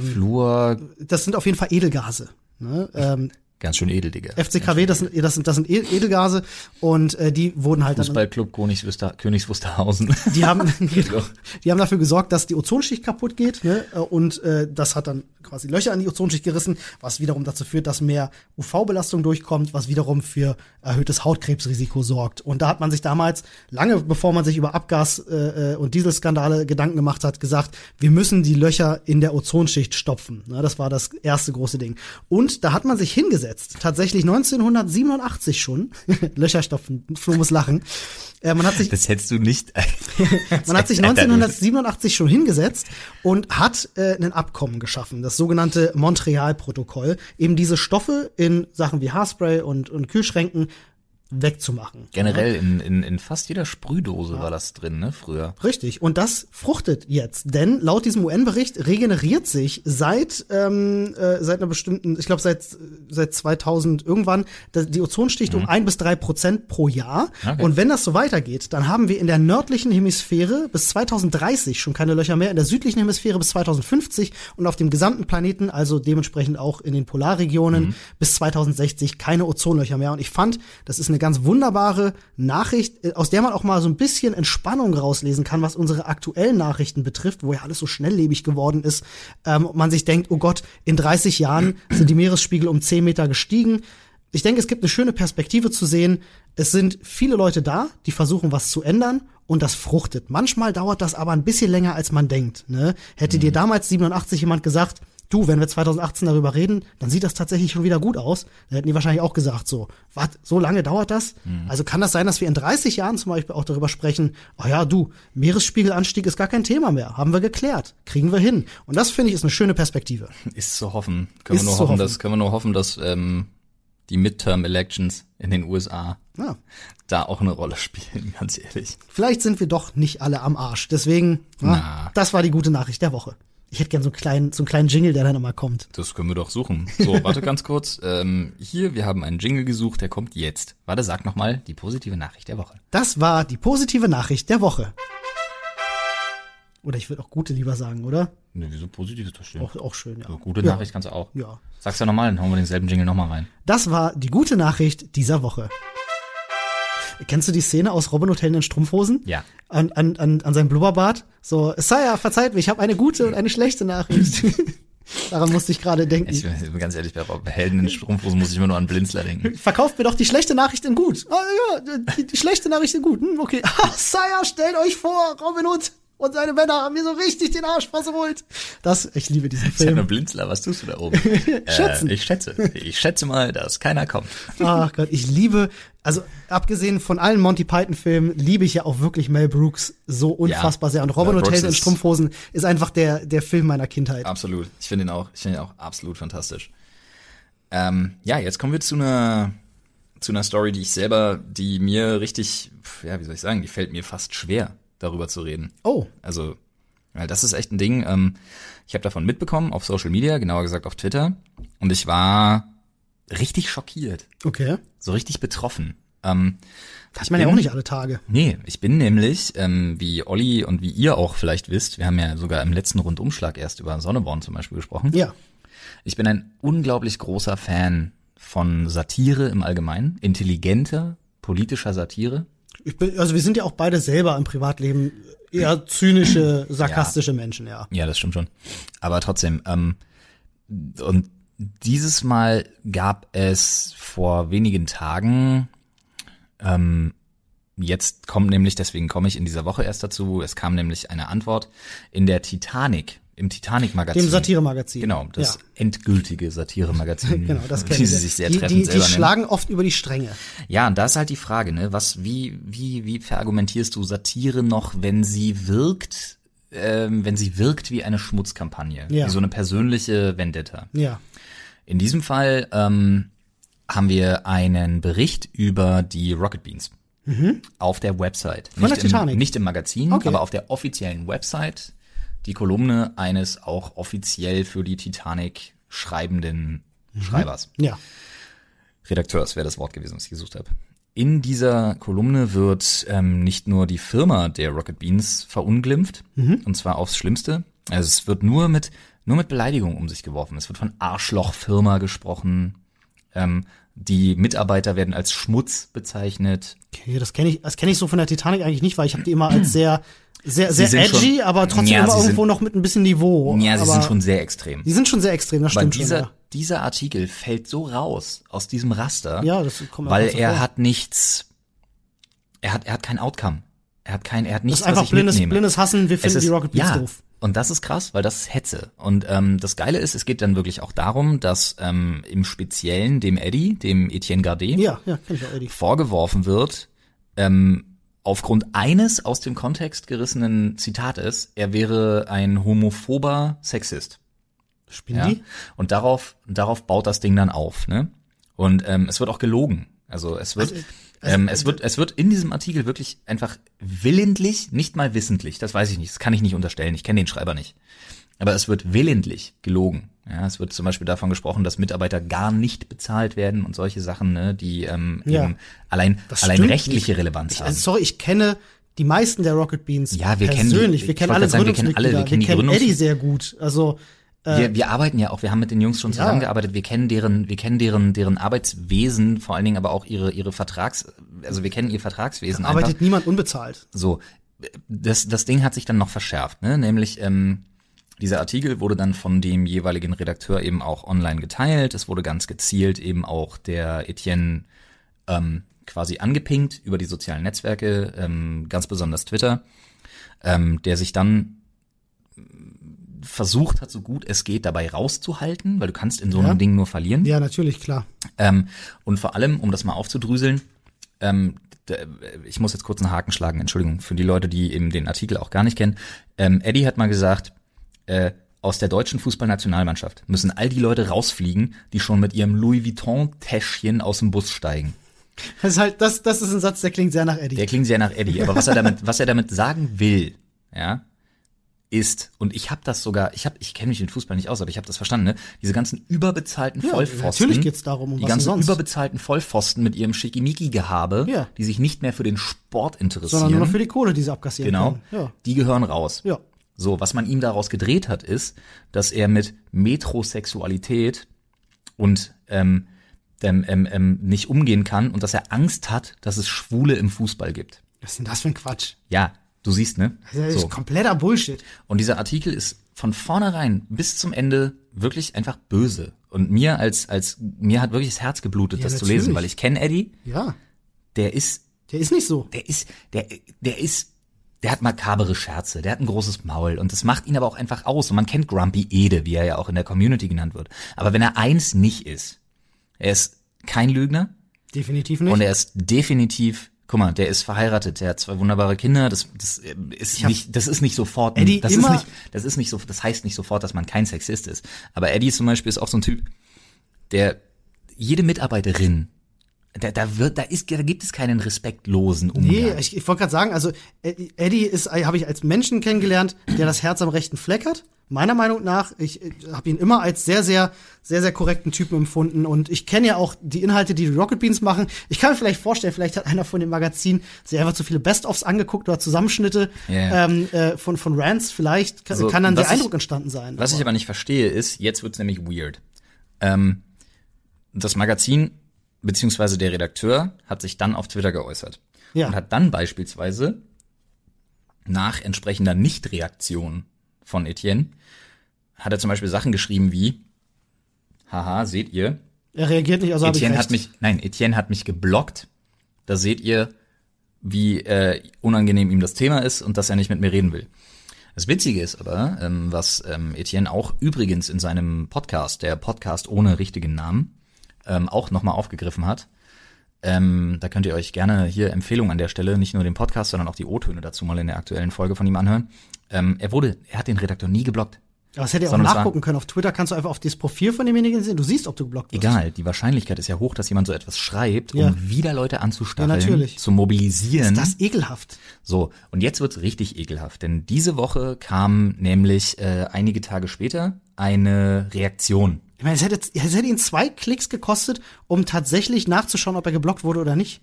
Flur, Das sind auf jeden Fall Edelgase. Ne? Ähm, ganz schön edel, Digga. FCKW, das sind, das sind, das sind Ed- Edelgase und äh, die wurden halt dann Fußballclub Königs Wuster, Königs Wusterhausen. Die haben, die haben dafür gesorgt, dass die Ozonschicht kaputt geht, ne? Und äh, das hat dann quasi Löcher in die Ozonschicht gerissen, was wiederum dazu führt, dass mehr UV-Belastung durchkommt, was wiederum für erhöhtes Hautkrebsrisiko sorgt. Und da hat man sich damals, lange bevor man sich über Abgas- äh, äh, und Dieselskandale Gedanken gemacht hat, gesagt, wir müssen die Löcher in der Ozonschicht stopfen. Ne? Das war das erste große Ding. Und da hat man sich hingesetzt, tatsächlich 1987 schon, Löcher stopfen, Flo muss lachen. Äh, man hat sich Das hättest du nicht. man hat sich 1987 schon hingesetzt und hat äh, ein Abkommen geschaffen, das sogenannte Montreal-Protokoll, eben diese Stoffe in Sachen wie Haarspray und, und Kühlschränken wegzumachen. Generell in, in, in fast jeder Sprühdose war das drin, ne, früher. Richtig. Und das fruchtet jetzt, denn laut diesem UN-Bericht regeneriert sich seit ähm, äh, seit einer bestimmten, ich glaube seit seit 2000 irgendwann die Ozonschicht um ein bis drei Prozent pro Jahr. Okay. Und wenn das so weitergeht, dann haben wir in der nördlichen Hemisphäre bis 2030 schon keine Löcher mehr, in der südlichen Hemisphäre bis 2050 und auf dem gesamten Planeten, also dementsprechend auch in den Polarregionen bis 2060 keine Ozonlöcher mehr. Und ich fand, das ist eine ganz wunderbare Nachricht, äh, aus der man auch mal so ein bisschen Entspannung rauslesen kann, was unsere aktuellen Nachrichten betrifft, wo ja alles so schnelllebig geworden ist. Ähm, man sich denkt, oh Gott, in 30 Jahren sind die Meeresspiegel um 10 Meter gestiegen. Ich denke, es gibt eine schöne Perspektive zu sehen. Es sind viele Leute da, die versuchen, was zu ändern und das fruchtet. Manchmal dauert das aber ein bisschen länger, als man denkt. Ne? Hätte dir damals 87 jemand gesagt, du, wenn wir 2018 darüber reden, dann sieht das tatsächlich schon wieder gut aus. Da hätten die wahrscheinlich auch gesagt, so, was, so lange dauert das? Also kann das sein, dass wir in 30 Jahren zum Beispiel auch darüber sprechen, oh ja, du, Meeresspiegelanstieg ist gar kein Thema mehr. Haben wir geklärt. Kriegen wir hin. Und das finde ich ist eine schöne Perspektive. Ist zu hoffen. Können Ist wir nur hoffen, hoffen. dass, können wir nur hoffen, dass ähm, die Midterm Elections in den USA Ja. da auch eine Rolle spielen, ganz ehrlich. Vielleicht sind wir doch nicht alle am Arsch. Deswegen, Na. ja, das war die gute Nachricht der Woche. Ich hätte gern so einen kleinen, so einen kleinen Jingle, der dann immer kommt. Das können wir doch suchen. So, warte ganz kurz. Ähm, hier, wir haben einen Jingle gesucht, der kommt jetzt. Warte, sag nochmal die positive Nachricht der Woche. Das war die positive Nachricht der Woche. Oder ich würde auch gute lieber sagen, oder? Ne, wieso positiv ist doch schön. Auch, auch schön, ja. So, gute ja. Nachricht kannst du auch. Ja. Sag's ja nochmal, dann hauen wir denselben Jingle nochmal rein. Das war die gute Nachricht dieser Woche. Kennst du die Szene aus Robin Hotel in den Strumpfhosen? Ja. An, an, an, an seinem Blubberbart? So, Sire, verzeiht mir, ich habe eine gute und eine schlechte Nachricht. Daran musste ich gerade denken. Ich bin ganz ehrlich, bei Helden in Strumpfhosen muss ich immer nur an Blinzler denken. Verkauft mir doch die schlechte Nachricht in gut. Ah, ja, die, die schlechte Nachricht in gut. Hm, okay. Ah, Sire, stellt euch vor, Robin Hood und seine Männer haben mir so richtig den Arsch versohlt. Das, ich liebe diesen Film. Blinzler, was tust du da oben? Schätzen. Äh, ich schätze. Ich schätze mal, dass keiner kommt. Ach Gott, ich liebe, also abgesehen von allen Monty Python Filmen, liebe ich ja auch wirklich Mel Brooks so unfassbar sehr. Und Robin Hood Helden in Strumpfhosen ist einfach der, der Film meiner Kindheit. Absolut. Ich finde ihn auch, ich finde ihn auch absolut fantastisch. Ähm, ja, jetzt kommen wir zu einer, zu einer Story, die ich selber, die mir richtig, ja, wie soll ich sagen, die fällt mir fast schwer, darüber zu reden. Oh, Also, weil das ist echt ein Ding. Ähm, ich habe davon mitbekommen auf Social Media, genauer gesagt auf Twitter, und ich war richtig schockiert, okay. so richtig betroffen. Ähm, Ich meine ja auch nicht alle Tage. Nee, ich bin nämlich, ähm, wie Olli und wie ihr auch vielleicht wisst, wir haben ja sogar im letzten Rundumschlag erst über Sonneborn zum Beispiel gesprochen. Ja. Ich bin ein unglaublich großer Fan von Satire im Allgemeinen, intelligenter politischer Satire. Ich bin, also wir sind ja auch beide selber im Privatleben eher zynische, sarkastische Menschen, ja. Ja, das stimmt schon. Aber trotzdem, ähm, und dieses Mal gab es vor wenigen Tagen, ähm, jetzt kommt nämlich, deswegen komme ich in dieser Woche erst dazu, es kam nämlich eine Antwort in der Titanic, im Titanic-Magazin. Dem Satiremagazin. Genau, das Ja. endgültige Satiremagazin. Genau, das kennen sie sich sehr die, treffend die, die selber nennen. schlagen oft über die Stränge. Ja, und da ist halt die Frage, ne, was, wie, wie, wie verargumentierst du Satire noch, wenn sie wirkt, ähm, wenn sie wirkt wie eine Schmutzkampagne, Ja. wie so eine persönliche Vendetta. Ja. In diesem Fall ähm, haben wir einen Bericht über die Rocket Beans auf der Website. Mhm. Von nicht der Titanic? Im, nicht im Magazin, Okay. aber auf der offiziellen Website. Die Kolumne eines auch offiziell für die Titanic schreibenden Mhm. Schreibers. Ja. Redakteurs wäre das Wort gewesen, was ich gesucht habe. In dieser Kolumne wird ähm, nicht nur die Firma der Rocket Beans verunglimpft, und zwar aufs Schlimmste. Also es wird nur mit nur mit Beleidigung um sich geworfen. Es wird von Arschlochfirma gesprochen. Ähm, die Mitarbeiter werden als Schmutz bezeichnet. Okay, das kenne ich, das kenne ich so von der Titanic eigentlich nicht, weil ich habe die immer als sehr, sehr, sehr edgy, schon- aber trotzdem Ja, immer irgendwo sind- noch mit ein bisschen Niveau. Ja, sie aber sind schon sehr extrem. Die sind schon sehr extrem, das Aber stimmt dieser, schon. dieser Artikel fällt so raus aus diesem Raster, Ja, ja das kommt weil so er vor. hat nichts, er hat, er hat kein Outcome. Er hat kein, er hat Das nichts, ist einfach was ich blindes, mitnehme. blindes Hassen, wir finden ist, die Rocket Beans ja, doof. Und das ist krass, weil das ist Hetze. Und ähm, das Geile ist, es geht dann wirklich auch darum, dass ähm, im Speziellen dem Eddie, dem Etienne Gardet, Ja, ja, vorgeworfen wird, ähm, aufgrund eines aus dem Kontext gerissenen Zitates, er wäre ein homophober Sexist. Spinnen Ja? Und darauf, darauf baut das Ding dann auf. Ne? Und ähm, es wird auch gelogen. Also es wird, also, ähm, es wird, es wird in diesem Artikel wirklich einfach willentlich, nicht mal wissentlich, das weiß ich nicht, das kann ich nicht unterstellen, ich kenne den Schreiber nicht. Aber es wird willentlich gelogen. Ja, es wird zum Beispiel davon gesprochen, dass Mitarbeiter gar nicht bezahlt werden und solche Sachen, ne, die ähm, Ja. eben allein, allein rechtliche nicht. Relevanz Ich, haben. also, sorry, ich kenne die meisten der Rocket Beans Ja, wir kennen die- persönlich. wir kennen alle sagen, wir kennen alle, wir kennen die Gründungs- Eddie sehr gut. Also, wir, wir arbeiten ja auch, wir haben mit den Jungs schon Ja. zusammengearbeitet, wir kennen deren, wir kennen deren, deren Arbeitswesen, vor allen Dingen aber auch ihre, ihre Vertrags, also wir kennen ihr Vertragswesen einfach. arbeitet niemand unbezahlt. So, das, das Ding hat sich dann noch verschärft, ne? Nämlich, ähm, dieser Artikel wurde dann von dem jeweiligen Redakteur eben auch online geteilt. Es wurde ganz gezielt eben auch der Etienne ähm, quasi angepinkt über die sozialen Netzwerke, ähm, ganz besonders Twitter, ähm, der sich dann versucht hat, so gut es geht, dabei rauszuhalten, weil du kannst in so einem Ja. Ding nur verlieren. Ja, natürlich, klar. Ähm, und vor allem, um das mal aufzudrüseln, ähm, d- ich muss jetzt kurz einen Haken schlagen, Entschuldigung, für die Leute, die eben den Artikel auch gar nicht kennen. Ähm, Eddie hat mal gesagt, äh, aus der deutschen Fußballnationalmannschaft müssen all die Leute rausfliegen, die schon mit ihrem Louis Vuitton-Täschchen aus dem Bus steigen. Das ist halt, das, das ist ein Satz, der klingt sehr nach Eddie. Der klingt sehr nach Eddie, aber was er damit, was er damit sagen will, ja, ist, und ich habe das sogar, ich habe, ich kenne mich mit Fußball nicht aus, aber ich habe das verstanden, ne? Diese ganzen überbezahlten Ja, Vollpfosten. natürlich geht's darum, um die was ganzen sonst? überbezahlten Vollpfosten mit ihrem Schickimicki-Gehabe, Ja. die sich nicht mehr für den Sport interessieren. Sondern nur noch für die Kohle, die sie abkassieren genau. können. Die gehören raus. Ja. Ja. So, was man ihm daraus gedreht hat, ist, dass er mit Metrosexualität und ähm, ähm, ähm, ähm, nicht umgehen kann und dass er Angst hat, dass es Schwule im Fußball gibt. Was ist denn das für ein Quatsch? Ja, du siehst, ne? Das ist So. kompletter Bullshit. Und dieser Artikel ist von vornherein bis zum Ende wirklich einfach böse. Und mir als, als, mir hat wirklich das Herz geblutet, Ja, das zu natürlich. lesen, weil ich kenne Eddie, Ja. der ist, Der ist nicht so. der ist, der, der ist, der hat makabere Scherze, der hat ein großes Maul und das macht ihn aber auch einfach aus. Und man kennt Grumpy Ede, wie er ja auch in der Community genannt wird. Aber wenn er eins nicht ist, er ist kein Lügner Definitiv nicht. und er ist definitiv, guck mal, der ist verheiratet, der hat zwei wunderbare Kinder, das, das äh, ist hab- nicht, das ist nicht sofort, Eddie das ist immer- nicht, das ist nicht so, das heißt nicht sofort, dass man kein Sexist ist. Aber Eddie zum Beispiel ist auch so ein Typ, der jede Mitarbeiterin, da, da wird, da ist, da gibt es keinen respektlosen Umgang. Nee, ich, ich wollte gerade sagen, also Ed- Eddie ist, habe ich als Menschen kennengelernt, der das Herz am rechten Fleck hat. Meiner Meinung nach, ich, ich habe ihn immer als sehr, sehr, sehr, sehr korrekten Typen empfunden und ich kenne ja auch die Inhalte, die die Rocket Beans machen. Ich kann mir vielleicht vorstellen, vielleicht hat einer von dem Magazin sich einfach zu viele Best-ofs angeguckt oder Zusammenschnitte Ja. ähm, äh, von von Rants. Vielleicht kann, So, kann dann der ich- Eindruck entstanden sein. Was ich aber nicht verstehe, ist, jetzt wird's nämlich weird. Ähm, das Magazin beziehungsweise der Redakteur hat sich dann auf Twitter geäußert Ja. und hat dann beispielsweise nach entsprechender Nichtreaktion von Etienne hat er zum Beispiel Sachen geschrieben wie Haha, seht ihr, er reagiert nicht, also Etienne hat mich, nein, Etienne hat mich geblockt. Da seht ihr, wie äh, unangenehm ihm das Thema ist und dass er nicht mit mir reden will. Das Witzige ist aber, ähm, was ähm, Etienne auch übrigens in seinem Podcast, der Podcast ohne richtigen Namen, ähm, auch nochmal aufgegriffen hat. Ähm, da könnt ihr euch gerne hier Empfehlungen an der Stelle, nicht nur den Podcast, sondern auch die O-Töne dazu mal in der aktuellen Folge von ihm anhören. Ähm, er wurde, er hat den Redakteur nie geblockt. Aber das hätte er auch nachgucken können. Auf Twitter kannst du einfach auf das Profil von demjenigen sehen. Du siehst, ob du geblockt wirst. Egal, die Wahrscheinlichkeit ist ja hoch, dass jemand so etwas schreibt, Ja. um wieder Leute anzustacheln, Ja, zu mobilisieren. Ist das ekelhaft? So, und jetzt wird's richtig ekelhaft, denn diese Woche kam nämlich äh, einige Tage später eine Reaktion. Ich meine, es hätte, es hätte ihn zwei Klicks gekostet, um tatsächlich nachzuschauen, ob er geblockt wurde oder nicht.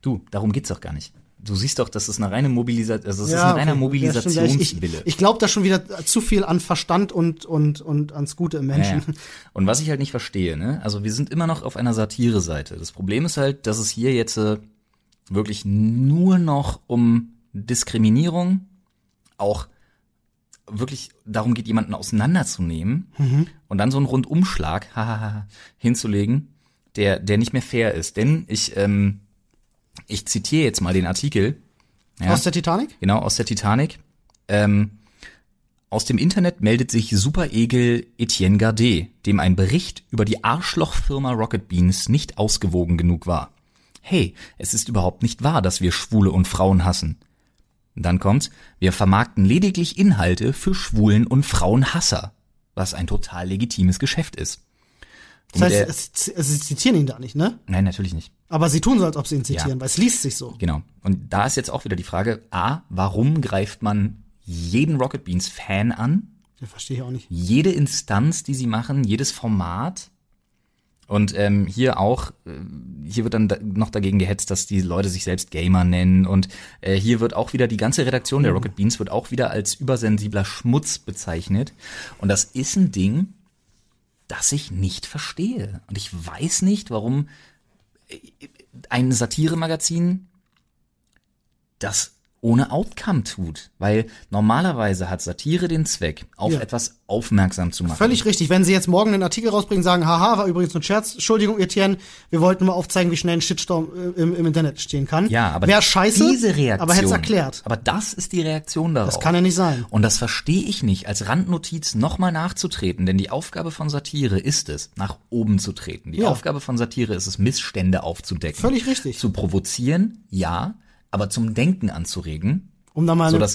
Du, darum geht's doch gar nicht. Du siehst doch, das ist eine reine Mobilisation, also es ist Ja, ein reiner okay. Stimmt. Ja, ich Mobilisationswille. ich, glaube da schon wieder zu viel an Verstand und, und, und ans Gute im Menschen. ja. Und was ich halt nicht verstehe, ne? Also wir sind immer noch auf einer Satire-Seite. Das Problem ist halt, dass es hier jetzt äh, wirklich nur noch um Diskriminierung, auch wirklich darum geht, jemanden auseinanderzunehmen und dann so einen Rundumschlag hahaha, hinzulegen, der, der nicht mehr fair ist. Denn ich, ähm, ich zitiere jetzt mal den Artikel. Ja. Aus der Titanic? Genau, aus der Titanic. Ähm, aus dem Internet meldet sich Superegel Etienne Gardet, dem ein Bericht über die Arschlochfirma Rocket Beans nicht ausgewogen genug war. Hey, es ist überhaupt nicht wahr, dass wir Schwule und Frauen hassen. Dann kommt, wir vermarkten lediglich Inhalte für Schwulen und Frauenhasser, was ein total legitimes Geschäft ist. Das heißt, es, sie zitieren ihn da nicht, ne? nein, natürlich nicht. Aber sie tun so, als ob sie ihn zitieren, Ja. weil es liest sich so. Genau. Und da ist jetzt auch wieder die Frage, a, warum greift man jeden Rocket Beans Fan an? Das verstehe ich auch nicht. jede Instanz, die sie machen, jedes Format. Und ähm, hier auch, äh, hier wird dann da noch dagegen gehetzt, dass die Leute sich selbst Gamer nennen. Und äh, hier wird auch wieder die ganze Redaktion der Rocket Beans wird auch wieder als übersensibler Schmutz bezeichnet. Und das ist ein Ding, das ich nicht verstehe. Und ich weiß nicht, warum äh, ein Satiremagazin das ohne Outcome tut. Weil normalerweise hat Satire den Zweck, auf Ja. etwas aufmerksam zu machen. Völlig richtig. Wenn sie jetzt morgen einen Artikel rausbringen, sagen, haha, war übrigens nur ein Scherz. Entschuldigung, Etienne, wir wollten nur aufzeigen, wie schnell ein Shitstorm äh, im, im Internet stehen kann. Ja, aber Wäre scheiße, diese Reaktion, aber hätte es erklärt. Aber das ist die Reaktion darauf. Das kann ja nicht sein. Und das verstehe ich nicht, als Randnotiz nochmal nachzutreten, denn die Aufgabe von Satire ist es, nach oben zu treten. Die Ja. Aufgabe von Satire ist es, Missstände aufzudecken. Völlig richtig. Zu provozieren, ja, aber zum Denken anzuregen, Um da mal so eine,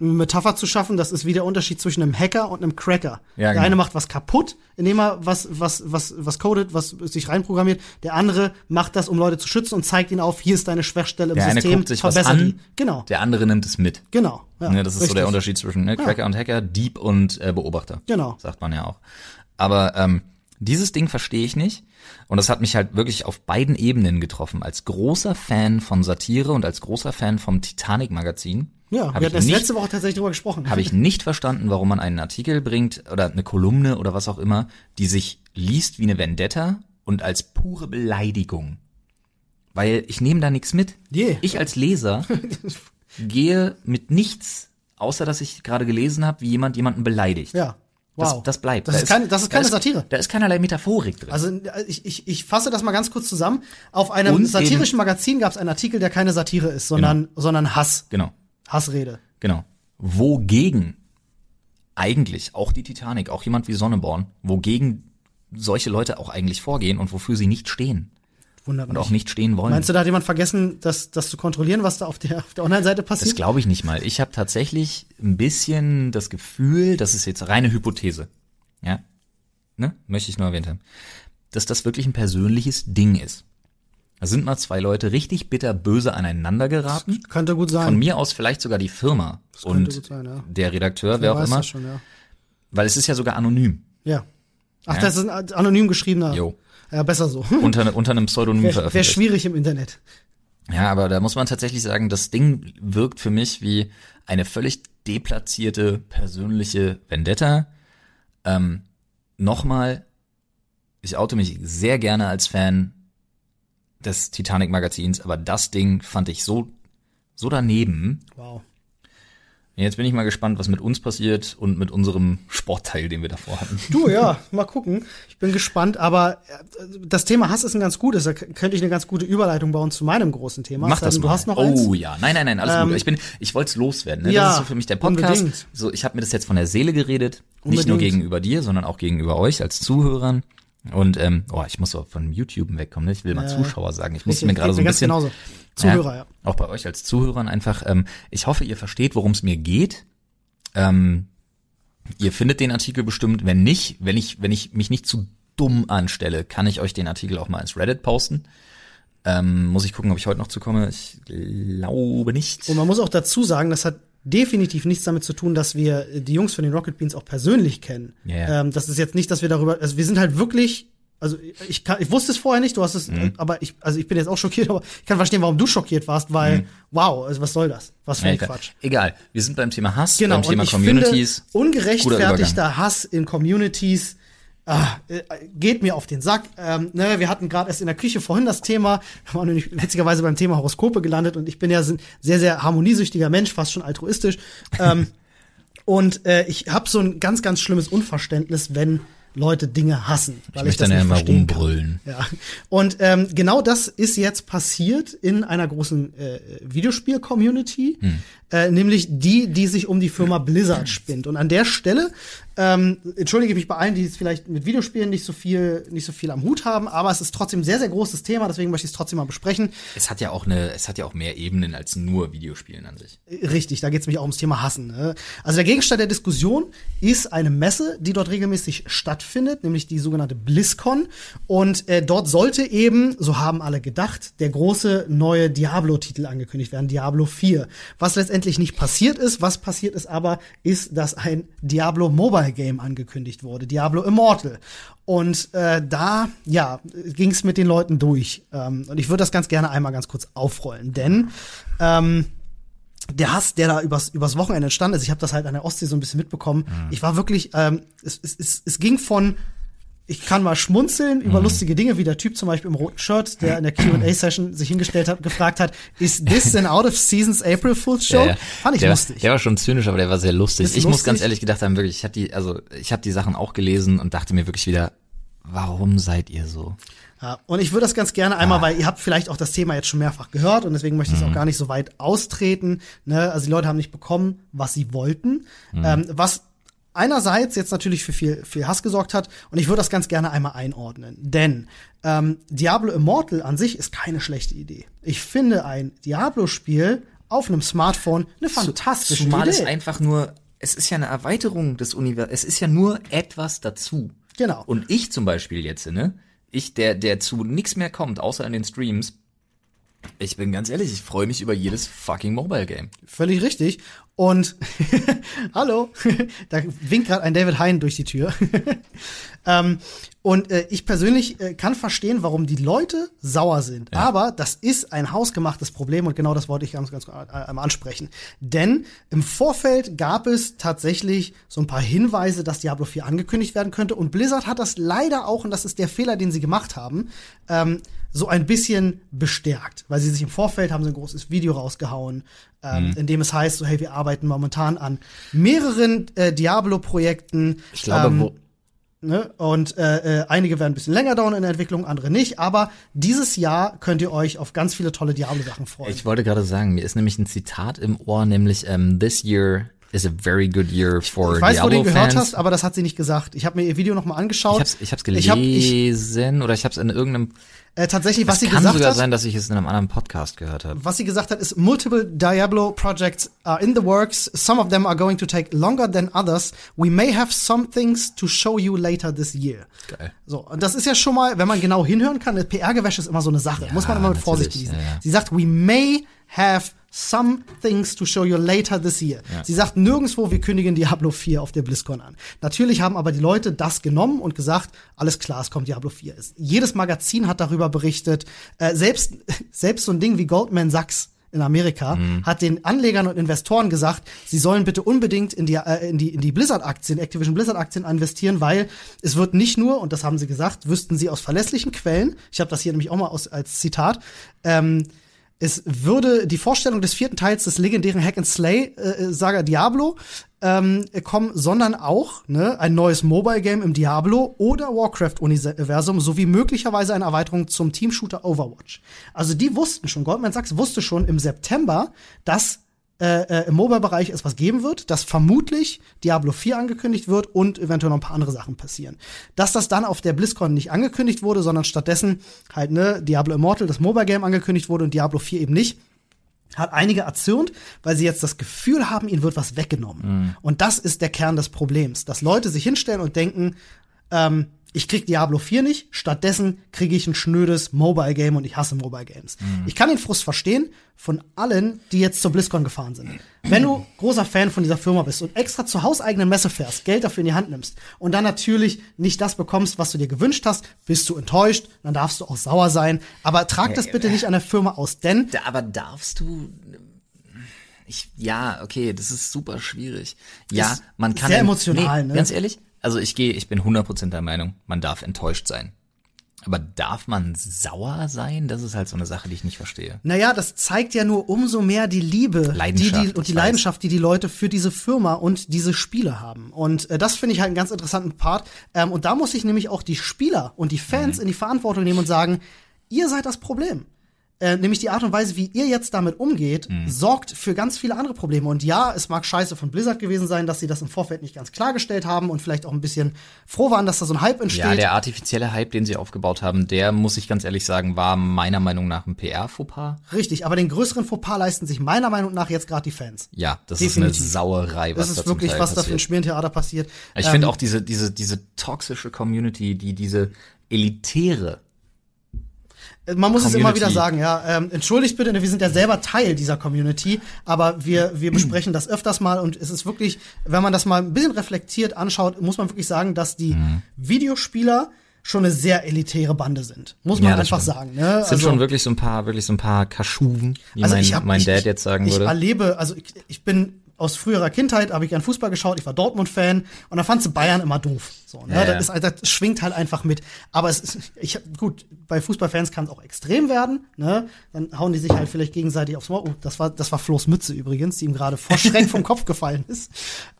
eine Metapher zu schaffen, das ist wie der Unterschied zwischen einem Hacker und einem Cracker. Ja, der genau. eine macht was kaputt, indem er was, was, was, was codet, was sich reinprogrammiert. Der andere macht das, um Leute zu schützen und zeigt ihnen auf, hier ist deine Schwachstelle im Der eine System, guckt sich was verbessere an, die. Genau, der andere nimmt es mit. genau. Ja, ne, das ist so der richtig. Unterschied zwischen ne, Cracker und Hacker, Dieb und äh, Beobachter. Genau. Sagt man ja auch. Aber ähm, dieses Ding verstehe ich nicht. Und das hat mich halt wirklich auf beiden Ebenen getroffen. Als großer Fan von Satire und als großer Fan vom Titanic-Magazin. Ja, wir ich hatten erst nicht- letzte Woche tatsächlich drüber gesprochen. habe ich nicht verstanden, warum man einen Artikel bringt oder eine Kolumne oder was auch immer, die sich liest wie eine Vendetta und als pure Beleidigung. Weil ich nehme da nichts mit. Je. Ich als Leser gehe mit nichts, außer dass ich gerade gelesen habe, wie jemand jemanden beleidigt. Ja. Wow. Das, das bleibt. Das Da ist keine- das ist keine da Satire. Da ist keinerlei Metaphorik drin. Also ich, ich, ich fasse das mal ganz kurz zusammen. Auf einem Und satirischen Magazin gab es einen Artikel, der keine Satire ist, sondern, sondern Hass. genau, Hassrede. genau. Wogegen eigentlich auch die Titanic, auch jemand wie Sonneborn, wogegen solche Leute auch eigentlich vorgehen und wofür sie nicht stehen Wundert und mich. auch nicht stehen wollen. Meinst du, da hat jemand vergessen, das, das zu kontrollieren, was da auf der, auf der Online-Seite Das passiert? glaube ich nicht mal. Ich habe tatsächlich ein bisschen das Gefühl, das ist jetzt reine Hypothese, ja, ne, möchte ich nur erwähnt haben, dass das wirklich ein persönliches Ding ist. Da sind mal zwei Leute richtig bitter böse aneinander geraten. Könnte gut sein. Von mir aus vielleicht sogar die Firma und sein, ja. der Redakteur, wer, auch immer, das schon, ja. weil es ist ja sogar anonym, Ja. Ach, Ja. das ist ein anonym geschriebener. Jo. Ja, besser so. unter, unter einem Pseudonym Wäre wär veröffentlicht. schwierig im Internet. Ja, aber da muss man tatsächlich sagen, das Ding wirkt für mich wie eine völlig deplatzierte persönliche Vendetta. Ähm, Nochmal, ich oute mich sehr gerne als Fan des Titanic-Magazins, aber das Ding fand ich so, so daneben. Wow. Jetzt bin ich mal gespannt, was mit uns passiert und mit unserem Sportteil, den wir davor hatten. Du, ja, mal gucken. Ich bin gespannt, aber äh, das Thema Hass ist ein ganz gutes. Da könnte ich eine ganz gute Überleitung bauen zu meinem großen Thema. Mach das denn, mal. Du hast noch oh eins? ja, nein, nein, nein, alles Ähm, gut. Ich bin, ich wollte es loswerden. Ne? ja, das ist so für mich der Podcast. unbedingt. So, ich habe mir das jetzt von der Seele geredet, nicht nur Unbedingt. gegenüber dir, sondern auch gegenüber euch als Zuhörern. Und ähm, oh, ich muss so von YouTube wegkommen. Ne? Ich will mal Zuschauer sagen. Ich muss mir gerade so ein bisschen genauso. Zuhörer, ja. Auch bei euch als Zuhörern einfach. Ähm, ich hoffe, ihr versteht, worum es mir geht. Ähm, ihr findet den Artikel bestimmt. Wenn nicht, wenn ich, wenn ich mich nicht zu dumm anstelle, kann ich euch den Artikel auch mal ins Reddit posten. Ähm, muss ich gucken, ob ich heute noch zukomme. Ich glaube nicht. Und man muss auch dazu sagen, das hat definitiv nichts damit zu tun, dass wir die Jungs von den Rocket Beans auch persönlich kennen. Ja, ja. Ähm, das ist jetzt nicht, dass wir darüber, also wir sind halt wirklich, also ich kann, ich wusste es vorher nicht, du hast es, Mhm. aber ich, also ich bin jetzt auch schockiert, aber ich kann verstehen, warum du schockiert warst, weil, wow, also was soll das? Was für Mhm. Ja, ein egal. Quatsch. Egal, wir sind beim Thema Hass, Genau, beim Thema Communities. finde, ungerechtfertigter. Hass in Communities ah, äh, geht mir auf den Sack. Ähm, ne, wir hatten gerade erst in der Küche vorhin das Thema, wir waren nämlich witzigerweise beim Thema Horoskope gelandet und ich bin ja ein sehr, sehr harmoniesüchtiger Mensch, fast schon altruistisch. ähm, und äh, ich habe so ein ganz, ganz schlimmes Unverständnis, wenn Leute Dinge hassen. Weil möchte das dann ja immer kann. rumbrüllen. Ja. Und ähm, genau das ist jetzt passiert in einer großen äh, Videospiel-Community, Hm. äh, nämlich die, die sich um die Firma Blizzard spinnt. Und an der Stelle ähm, entschuldige ich mich bei allen, die jetzt vielleicht mit Videospielen nicht so viel, nicht so viel am Hut haben, aber es ist trotzdem ein sehr, sehr großes Thema, deswegen möchte ich es trotzdem mal besprechen. Es hat ja auch eine, es hat ja auch mehr Ebenen als nur Videospielen an sich. Richtig, da geht es nämlich auch ums Thema Hassen. Ne? Also der Gegenstand der Diskussion ist eine Messe, die dort regelmäßig stattfindet, nämlich die sogenannte BlizzCon. Und äh, dort sollte eben, so haben alle gedacht, der große neue Diablo-Titel angekündigt werden, Diablo 4. Was letztendlich nicht passiert ist, was passiert ist aber, ist, dass ein Diablo Mobile Game angekündigt wurde, Diablo Immortal. Und äh, da, ja, ging es mit den Leuten durch. Ähm, und ich würde das ganz gerne einmal ganz kurz aufrollen, denn ähm, der Hass, der da übers, übers Wochenende entstanden ist, ich habe das halt an der Ostsee so ein bisschen mitbekommen. Ich war wirklich, ähm, es, es, es, es ging von, ich kann mal schmunzeln über lustige Dinge, wie der Typ zum Beispiel im roten Shirt, der in der Q&A-Session sich hingestellt hat gefragt hat, ist this an out of seasons April Fool's Show? Ja. Fand ich der, lustig. Der war schon zynisch, aber der war sehr lustig. Ich muss lustig. ganz ehrlich gedacht haben, wirklich, ich habe die, also ich habe die Sachen auch gelesen und dachte mir wirklich wieder, warum seid ihr so? Ja, und ich würde das ganz gerne einmal, weil ihr habt vielleicht auch das Thema jetzt schon mehrfach gehört und deswegen möchte ich es auch gar nicht so weit austreten. Ne? Also die Leute haben nicht bekommen, was sie wollten. Ähm, was einerseits jetzt natürlich für viel, viel Hass gesorgt hat und ich würde das ganz gerne einmal einordnen. Denn ähm, Diablo Immortal an sich ist keine schlechte Idee. Ich finde ein Diablo-Spiel auf einem Smartphone eine fantastische Zumal Idee. es einfach nur, es ist ja eine Erweiterung des Universums, es ist ja nur etwas dazu. Genau. Und ich zum Beispiel jetzt, ne? Ich, der, der zu nichts mehr kommt, außer in den Streams, ich bin ganz ehrlich, ich freue mich über jedes fucking Mobile Game. Völlig richtig. Und hallo, da winkt gerade ein David Hein durch die Tür. ähm, und äh, ich persönlich äh, kann verstehen, warum die Leute sauer sind. Aber das ist ein hausgemachtes Problem und genau das wollte ich ganz, ganz äh, einmal ansprechen. Denn im Vorfeld gab es tatsächlich so ein paar Hinweise, dass Diablo 4 angekündigt werden könnte. Und Blizzard hat das leider auch, und das ist der Fehler, den sie gemacht haben, ähm, so ein bisschen bestärkt. Weil sie sich im Vorfeld haben sie ein großes Video rausgehauen, ähm, in dem es heißt, so hey, wir arbeiten momentan an mehreren äh, Diablo-Projekten. Ich glaube, ähm, wo, Ne? Und äh, äh, einige werden ein bisschen länger dauern in der Entwicklung, andere nicht. Aber dieses Jahr könnt ihr euch auf ganz viele tolle Diablo-Sachen freuen. ich wollte gerade sagen, mir ist nämlich ein Zitat im Ohr, nämlich ähm, This year is a very good year for ich weiß, wo du gehört hast, aber das hat sie nicht gesagt. Ich habe mir ihr Video noch mal angeschaut. Ich hab's, ich hab's Ich hab- ich- gelesen oder ich hab's in irgendeinem. äh, tatsächlich, was Es sie kann gesagt sogar hat, sein, dass ich es in einem anderen Podcast gehört habe. was sie gesagt hat, ist multiple Diablo projects are in the works. Some of them are going to take longer than others. We may have some things to show you later this year. Geil. So, und das ist ja schon mal, wenn man genau hinhören kann, PR-Gewäsche ist immer so eine Sache. Muss man immer mit Vorsicht genießen. ja, ja. Sie sagt, we may have some things to show you later this year. Sie sagt nirgendwo, wir kündigen Diablo 4 auf der BlizzCon an. Natürlich haben aber die Leute das genommen und gesagt, alles klar, es kommt Diablo 4. Es- Jedes Magazin hat darüber berichtet. Äh, selbst, selbst so ein Ding wie Goldman Sachs in Amerika Mhm. hat den Anlegern und Investoren gesagt, sie sollen bitte unbedingt in die, äh, in die, in die Blizzard-Aktien, Activision Blizzard-Aktien investieren, weil es wird nicht nur, und das haben sie gesagt, wüssten sie aus verlässlichen Quellen, ich habe das hier nämlich auch mal aus, als Zitat, ähm, es würde die Vorstellung des vierten Teils des legendären Hack and Slay äh, Saga Diablo ähm, kommen, sondern auch ne, ein neues Mobile Game im Diablo oder Warcraft Universum sowie möglicherweise eine Erweiterung zum Team-Shooter Overwatch. Also die wussten schon, Goldman Sachs wusste schon im September, dass äh, äh, im Mobile-Bereich es was geben wird, dass vermutlich Diablo 4 angekündigt wird und eventuell noch ein paar andere Sachen passieren. Dass das dann auf der BlizzCon nicht angekündigt wurde, sondern stattdessen halt ne Diablo Immortal, das Mobile-Game angekündigt wurde und Diablo 4 eben nicht, hat einige erzürnt, weil sie jetzt das Gefühl haben, ihnen wird was weggenommen. Und das ist der Kern des Problems, dass Leute sich hinstellen und denken, ähm, ich krieg Diablo 4 nicht, stattdessen kriege ich ein schnödes Mobile Game und ich hasse Mobile Games. Ich kann den Frust verstehen von allen, die jetzt zur BlizzCon gefahren sind. Wenn du großer Fan von dieser Firma bist und extra zur hauseigenen Messe fährst, Geld dafür in die Hand nimmst und dann natürlich nicht das bekommst, was du dir gewünscht hast, bist du enttäuscht, dann darfst du auch sauer sein, aber trag das bitte nicht an der Firma aus, denn aber darfst du. Ich, ja, okay, das ist super schwierig. Ja, man kann. sehr emotional, ne? Ganz ehrlich, also ich gehe, ich bin 100% der Meinung, man darf enttäuscht sein. Aber darf man sauer sein? Das ist halt so eine Sache, die ich nicht verstehe. Naja, das zeigt ja nur umso mehr die Liebe die, die, und die. Leidenschaft, die die Leute für diese Firma und diese Spiele haben. Und äh, das finde ich halt einen ganz interessanten Part. Ähm, und da muss ich nämlich auch die Spieler und die Fans Mhm. in die Verantwortung nehmen und sagen, ihr seid das Problem. Äh, nämlich die Art und Weise, wie ihr jetzt damit umgeht, Mhm. sorgt für ganz viele andere Probleme. Und ja, es mag scheiße von Blizzard gewesen sein, dass sie das im Vorfeld nicht ganz klargestellt haben und vielleicht auch ein bisschen froh waren, dass da so ein Hype entsteht. Ja, der artifizielle Hype, den sie aufgebaut haben, der, muss ich ganz ehrlich sagen, war meiner Meinung nach ein PR-Fauxpas. Richtig, aber den größeren Fauxpas leisten sich meiner Meinung nach jetzt gerade die Fans. Ja, das Definitiv. ist eine Sauerei, was Das da ist zum wirklich, was da für ein. Schmierentheater passiert. Ich Ähm, finde auch diese, diese, diese toxische Community, die diese elitäre Man muss es immer Community. wieder sagen, ja. Ähm, entschuldigt bitte, wir sind ja selber Teil dieser Community, aber wir, wir besprechen das öfters mal und es ist wirklich, wenn man das mal ein bisschen reflektiert anschaut, muss man wirklich sagen, dass die Mhm. Videospieler schon eine sehr elitäre Bande sind. Muss man Ja, einfach stimmt. sagen. Ne? Es sind schon wirklich so ein paar, wirklich so ein paar Kaschuven, wie mein, Also hab- mein ich, Dad ich, jetzt sagen ich würde. erlebe, also ich, ich bin aus früherer Kindheit, habe ich gern Fußball geschaut, ich war Dortmund-Fan und da fandst du Bayern immer doof. So, ne? Ja, das, ja. ist, das schwingt halt einfach mit. Aber es ist, ich, gut, bei Fußballfans kann es auch extrem werden. Ne? Dann hauen die sich halt vielleicht gegenseitig aufs Maul. Oh, das war, das war Flo's Mütze übrigens, die ihm gerade vor Schreck vom Kopf gefallen ist.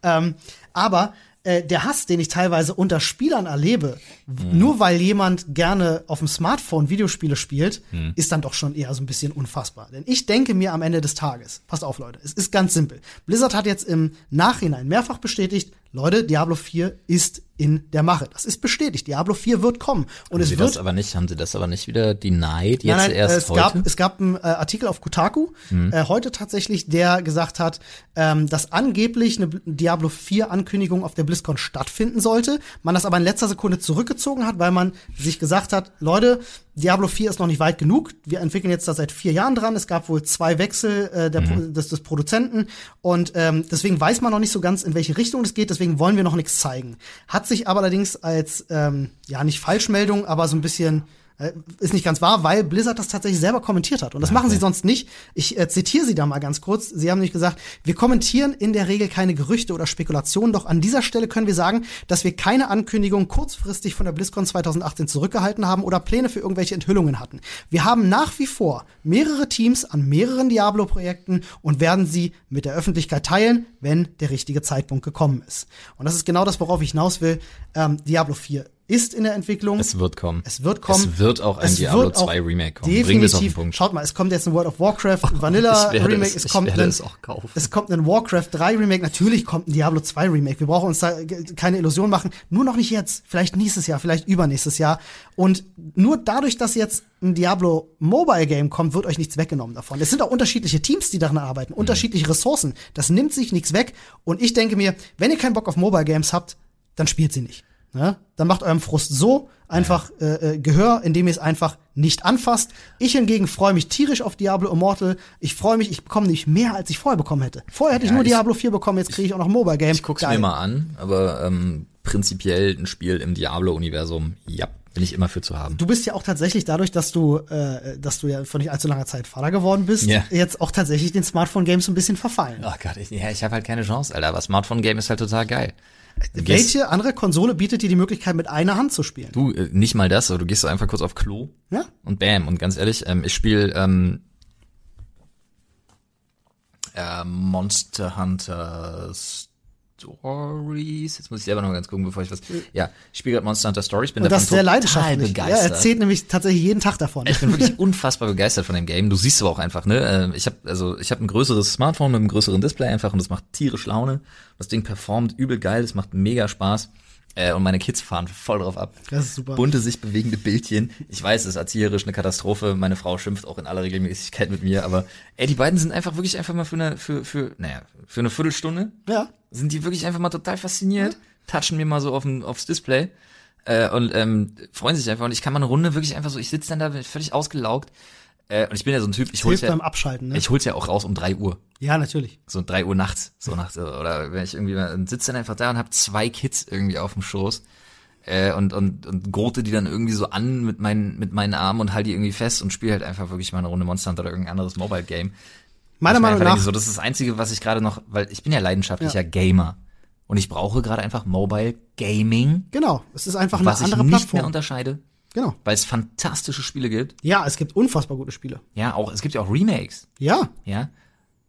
Ähm, aber äh, der Hass, den ich teilweise unter Spielern erlebe, w- nur weil jemand gerne auf dem Smartphone Videospiele spielt, ist dann doch schon eher so ein bisschen unfassbar. Denn ich denke mir am Ende des Tages, passt auf Leute, es ist ganz simpel. Blizzard hat jetzt im Nachhinein mehrfach bestätigt, Leute, Diablo 4 ist in der Mache. Das ist bestätigt. Diablo 4 wird kommen. Und Haben es sie wird das aber nicht, haben sie das aber nicht wieder denied, jetzt Nein, nein, erst es heute? gab es gab einen äh, Artikel auf Kotaku äh, heute tatsächlich, der gesagt hat, ähm, dass angeblich eine Bl- Diablo 4 Ankündigung auf der BlizzCon stattfinden sollte, man das aber in letzter Sekunde zurückgezogen hat, weil man sich gesagt hat, Leute, Diablo 4 ist noch nicht weit genug. Wir entwickeln jetzt da seit vier Jahren dran. Es gab wohl zwei Wechsel äh, der, Pro- des, des Produzenten und ähm, deswegen weiß man noch nicht so ganz, in welche Richtung es geht. Deswegen wollen wir noch nichts zeigen. Hat sich aber allerdings als ähm, ja nicht Falschmeldung, aber so ein bisschen ist nicht ganz wahr, weil Blizzard das tatsächlich selber kommentiert hat. Und das machen sie sonst nicht. Ich äh, zitiere sie da mal ganz kurz. Sie haben nämlich gesagt, wir kommentieren in der Regel keine Gerüchte oder Spekulationen, doch an dieser Stelle können wir sagen, dass wir keine Ankündigung kurzfristig von der BlizzCon 2018 zurückgehalten haben oder Pläne für irgendwelche Enthüllungen hatten. Wir haben nach wie vor mehrere Teams an mehreren Diablo-Projekten und werden sie mit der Öffentlichkeit teilen, wenn der richtige Zeitpunkt gekommen ist. Und das ist genau das, worauf ich hinaus will. Ähm, Diablo 4 ist in der Entwicklung. es wird kommen. Es wird kommen. Es wird auch ein Es Diablo wird auch 2 Remake kommen. Definitiv. Bringen wir es auf den Punkt. Schaut mal, es kommt jetzt ein World of Warcraft Vanilla ich werde Remake. es- Es, ich kommt werde ein, es auch kaufen. Es kommt ein Warcraft 3 Remake. Natürlich kommt ein Diablo 2 Remake. Wir brauchen uns da keine Illusion machen. Nur noch nicht jetzt. Vielleicht nächstes Jahr, vielleicht übernächstes Jahr. Und nur dadurch, dass jetzt ein Diablo Mobile Game kommt, wird euch nichts weggenommen davon. Es sind auch unterschiedliche Teams, die daran arbeiten, unterschiedliche Ressourcen. Das nimmt sich nichts weg. Und ich denke mir, wenn ihr keinen Bock auf Mobile Games habt, dann spielt sie nicht. Ne? Dann macht eurem Frust so einfach äh, äh, Gehör, indem ihr es einfach nicht anfasst. Ich hingegen freue mich tierisch auf Diablo Immortal. Ich freue mich, ich bekomme nämlich mehr, als ich vorher bekommen hätte. Vorher hätte ich Ja, nur ich- Diablo 4 bekommen, jetzt kriege ich auch noch ein Mobile Game. Ich guck's mir mal an, aber ähm, prinzipiell ein Spiel im Diablo-Universum, ja, bin ich immer für zu haben. Du bist ja auch tatsächlich dadurch, dass du, äh, dass du ja vor nicht allzu langer Zeit Vater geworden bist, Ja. jetzt auch tatsächlich den Smartphone-Games ein bisschen verfallen. Oh Gott, ich, ja, ich habe halt keine Chance, Alter. Aber Smartphone-Game ist halt total geil. Welche andere Konsole bietet dir die Möglichkeit, mit einer Hand zu spielen? Du, äh, nicht mal das, aber du gehst einfach kurz auf Klo Ja? und bam. Und ganz ehrlich, ähm, ich spiele ähm, äh, Monster Hunter Stories. Jetzt muss ich selber noch ganz gucken, bevor ich was. Ja, ich spiele gerade Monster Hunter Stories, bin Und das davon sehr total leidenschaftlich. Ja, begeistert. er erzählt nämlich tatsächlich jeden Tag davon. Ich bin wirklich unfassbar begeistert von dem Game. Du siehst aber auch einfach, ne? äh, Ich habe also ich habe ein größeres Smartphone mit einem größeren Display einfach und das macht tierisch Laune. Das Ding performt übel geil, es macht mega Spaß. Äh, und meine Kids fahren voll drauf ab. Das ist super. Bunte, sich bewegende Bildchen. Ich weiß, es ist erzieherisch eine Katastrophe. Meine Frau schimpft auch in aller Regelmäßigkeit mit mir, aber ey, die beiden sind einfach wirklich einfach mal für eine, für, für, naja, für eine Viertelstunde Ja. sind die wirklich einfach mal total fasziniert, touchen mir mal so auf aufs Display äh, und ähm, freuen sich einfach. Und ich kann mal eine Runde wirklich einfach so, ich sitze dann da bin völlig ausgelaugt. Äh, und ich bin ja so ein Typ, ich hol's ja, beim Abschalten, ne? ich hol's ja auch raus um drei Uhr. ja, natürlich. So drei Uhr nachts, so nachts. Oder wenn ich irgendwie mal sitze dann einfach da und hab zwei Kids irgendwie auf dem Schoß. Äh, und, und, und grote die dann irgendwie so an mit meinen, mit meinen Armen und halt die irgendwie fest und spiele halt einfach wirklich mal eine Runde Monster Hunter oder irgendein anderes Mobile Game. Meiner ich Meinung nach, so, das ist das Einzige, was ich gerade noch, weil ich bin ja leidenschaftlicher Gamer. Und ich brauche gerade einfach Mobile Gaming, genau, es ist einfach eine was ich andere nicht mehr Plattform. unterscheide, Genau. weil es fantastische Spiele gibt. Ja, es gibt unfassbar gute Spiele. Ja, auch, es gibt ja auch Remakes. Ja, Ja.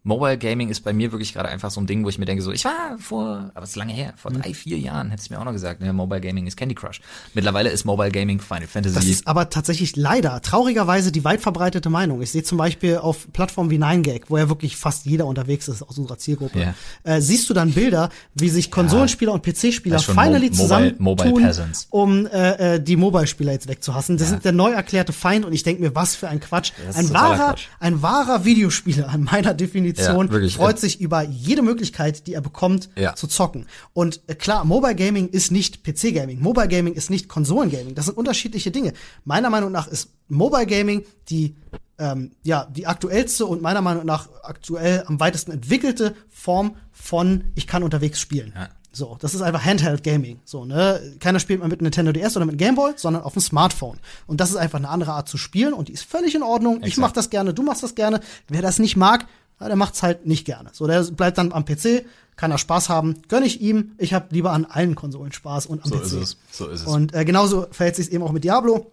Mobile Gaming ist bei mir wirklich gerade einfach so ein Ding, wo ich mir denke, so, ich war vor, aber es ist lange her, vor Mhm. drei, vier Jahren hätte es mir auch noch gesagt, ne, Mobile Gaming ist Candy Crush. Mittlerweile ist Mobile Gaming Final Fantasy. das ist aber tatsächlich leider, traurigerweise die weit verbreitete Meinung. Ich sehe zum Beispiel auf Plattformen wie 9gag, wo ja wirklich fast jeder unterwegs ist aus unserer Zielgruppe, Ja. äh, siehst du dann Bilder, wie sich Konsolenspieler und PC-Spieler ist finally Mo- zusammen Mobile- Mobile Peasants. um äh, äh, die Mobile-Spieler jetzt wegzuhassen. Das sind der neu erklärte Feind und ich denke mir, was für ein Quatsch. Ist Ein wahrer, Quatsch. ein wahrer Videospieler an meiner Definition Ja, wirklich. freut sich über jede Möglichkeit, die er bekommt, Ja. zu zocken. Und äh, klar, Mobile Gaming ist nicht PC Gaming. Mobile Gaming ist nicht Konsolengaming. Das sind unterschiedliche Dinge. Meiner Meinung nach ist Mobile Gaming die ähm, ja, die aktuellste und meiner Meinung nach aktuell am weitesten entwickelte Form von ich kann unterwegs spielen. Ja. So, das ist einfach Handheld Gaming. So, ne? Keiner spielt mal mit Nintendo DS oder mit Game Boy, sondern auf dem Smartphone. Und das ist einfach eine andere Art zu spielen und die ist völlig in Ordnung. Ich Exakt. mach das gerne, du machst das gerne. Wer das nicht mag, ja, der macht's halt nicht gerne. So, der bleibt dann am PC, kann er Spaß haben, gönn ich ihm. Ich habe lieber an allen Konsolen Spaß und am So PC. ist es, so ist es. Und äh, genauso verhält sich eben auch mit Diablo.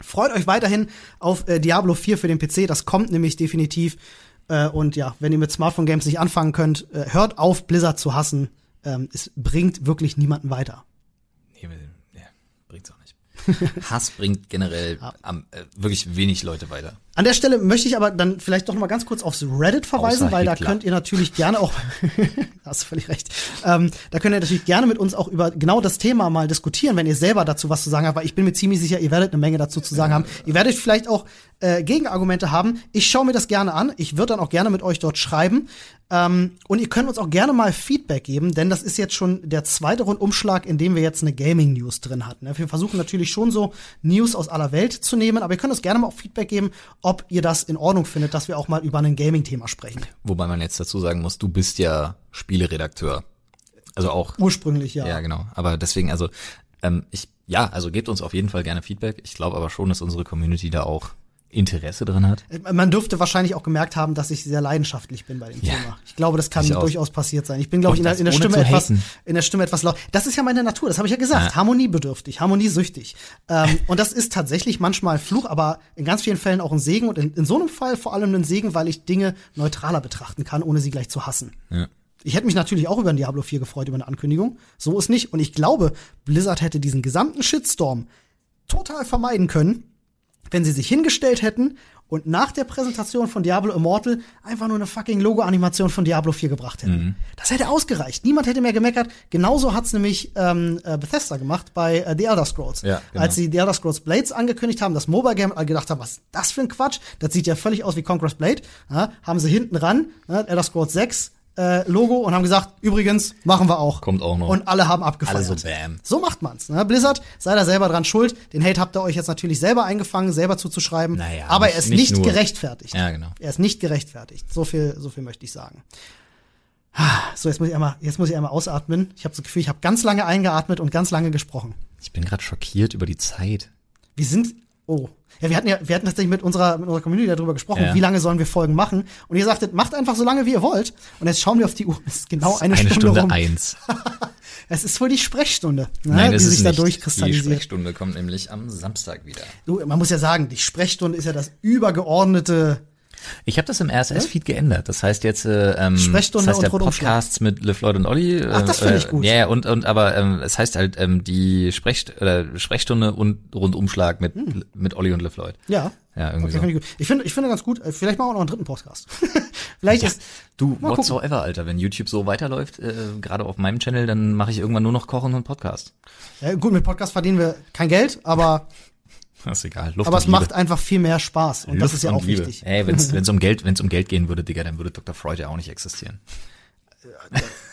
Freut euch weiterhin auf äh, Diablo 4 für den PC, das kommt nämlich definitiv. Äh, und ja, wenn ihr mit Smartphone Games nicht anfangen könnt, äh, hört auf, Blizzard zu hassen. Ähm, es bringt wirklich niemanden weiter. Nee, ja, bringt's auch nicht. Hass bringt generell am, äh, wirklich wenig Leute weiter. An der Stelle möchte ich aber dann vielleicht doch noch mal ganz kurz aufs Reddit verweisen, Außer weil da könnt ihr natürlich gerne auch, hast du völlig recht, ähm, da könnt ihr natürlich gerne mit uns auch über genau das Thema mal diskutieren, wenn ihr selber dazu was zu sagen habt, weil ich bin mir ziemlich sicher, ihr werdet eine Menge dazu zu sagen haben. Ihr werdet vielleicht auch äh, Gegenargumente haben. Ich schaue mir das gerne an. Ich würde dann auch gerne mit euch dort schreiben. Ähm, und ihr könnt uns auch gerne mal Feedback geben, denn das ist jetzt schon der zweite Rundumschlag, in dem wir jetzt eine Gaming-News drin hatten. Wir versuchen natürlich schon so News aus aller Welt zu nehmen, aber ihr könnt uns gerne mal auch Feedback geben, ob ihr das in Ordnung findet, dass wir auch mal über ein Gaming-Thema sprechen. Wobei man jetzt dazu sagen muss, du bist ja Spieleredakteur. Also auch Ursprünglich, ja. Ja, genau. Aber deswegen, also, ähm, ich, ja, also gebt uns auf jeden Fall gerne Feedback. Ich glaube aber schon, dass unsere Community da auch Interesse drin hat. Man dürfte wahrscheinlich auch gemerkt haben, dass ich sehr leidenschaftlich bin bei dem Ja. Thema. Ich glaube, das kann durchaus passiert sein. Ich bin, glaube ich, in der, in der Stimme etwas, haten. in der Stimme etwas laut. Das ist ja meine Natur, das habe ich ja gesagt. Ja. Harmoniebedürftig, harmoniesüchtig. Ähm, und das ist tatsächlich manchmal Fluch, aber in ganz vielen Fällen auch ein Segen und in, in so einem Fall vor allem ein Segen, weil ich Dinge neutraler betrachten kann, ohne sie gleich zu hassen. Ja. Ich hätte mich natürlich auch über ein Diablo 4 gefreut, über eine Ankündigung. So ist nicht. Und ich glaube, Blizzard hätte diesen gesamten Shitstorm total vermeiden können, wenn sie sich hingestellt hätten und nach der Präsentation von Diablo Immortal einfach nur eine fucking Logo-Animation von Diablo 4 gebracht hätten. Das hätte ausgereicht. Niemand hätte mehr gemeckert. Genauso hat's nämlich ähm, äh, Bethesda gemacht bei äh, The Elder Scrolls. Ja, genau. Als sie The Elder Scrolls Blades angekündigt haben, das Mobile Game, alle gedacht haben, was ist das für ein Quatsch? Das sieht ja völlig aus wie Conqueror's Blade. Ja, haben sie hinten ran, ne, Elder Scrolls 6 äh, Logo und haben gesagt, übrigens, machen wir auch. Kommt auch noch. Und alle haben abgefeiert. Alle so bam. So macht man's. Ne? Blizzard, seid da selber dran schuld. Den Hate habt ihr euch jetzt natürlich selber eingefangen, selber zuzuschreiben. Naja, aber nicht- er ist nicht nicht, gerechtfertigt. Ja, genau. Er ist nicht gerechtfertigt. So viel, so viel möchte ich sagen. So, jetzt muss ich einmal, jetzt muss ich einmal ausatmen. Ich habe das Gefühl, ich habe ganz lange eingeatmet und ganz lange gesprochen. Ich bin gerade schockiert über die Zeit. Wir sind, oh. Ja, wir hatten ja, wir hatten tatsächlich mit unserer, mit unserer Community darüber gesprochen, Ja. wie lange sollen wir Folgen machen. Und ihr sagtet, macht einfach so lange, wie ihr wollt. Und jetzt schauen wir auf die Uhr. Es ist genau eine, Eine Stunde, Stunde rum. eins. Es ist wohl die Sprechstunde, ne, Nein, die sich ist da nicht. Die durchkristallisiert. Sprechstunde kommt nämlich am Samstag wieder. Du, man muss ja sagen, die Sprechstunde ist ja das übergeordnete. Ich habe das im RSS-Feed geändert. Das heißt jetzt äh, ähm, Sprechstunde das heißt und ja. Podcasts mit LeFloid und Olli. Äh, Ach, das finde ich äh, gut. Ja, ja, und und aber ähm, es heißt halt ähm, die Sprech oder Sprechstunde und Rundumschlag mit mit Olli und LeFloid. Ja. Ja, irgendwie Hm. Okay, so. finde ich gut. Ich finde, ich finde ganz gut. Vielleicht machen wir auch noch einen dritten Podcast. Vielleicht ist, Du, gucken. whatsoever, Alter. Wenn YouTube so weiterläuft, äh, gerade auf meinem Channel, dann mache ich irgendwann nur noch Kochen und Podcast. ja, gut, mit Podcast verdienen wir kein Geld, aber, Das ist egal. Luft aber es macht einfach viel mehr Spaß. Und das Luft ist ja auch Liebe. wichtig. Ey, wenn es um Geld, wenn es um Geld gehen würde, Digga, dann würde Dr. Freud ja auch nicht existieren.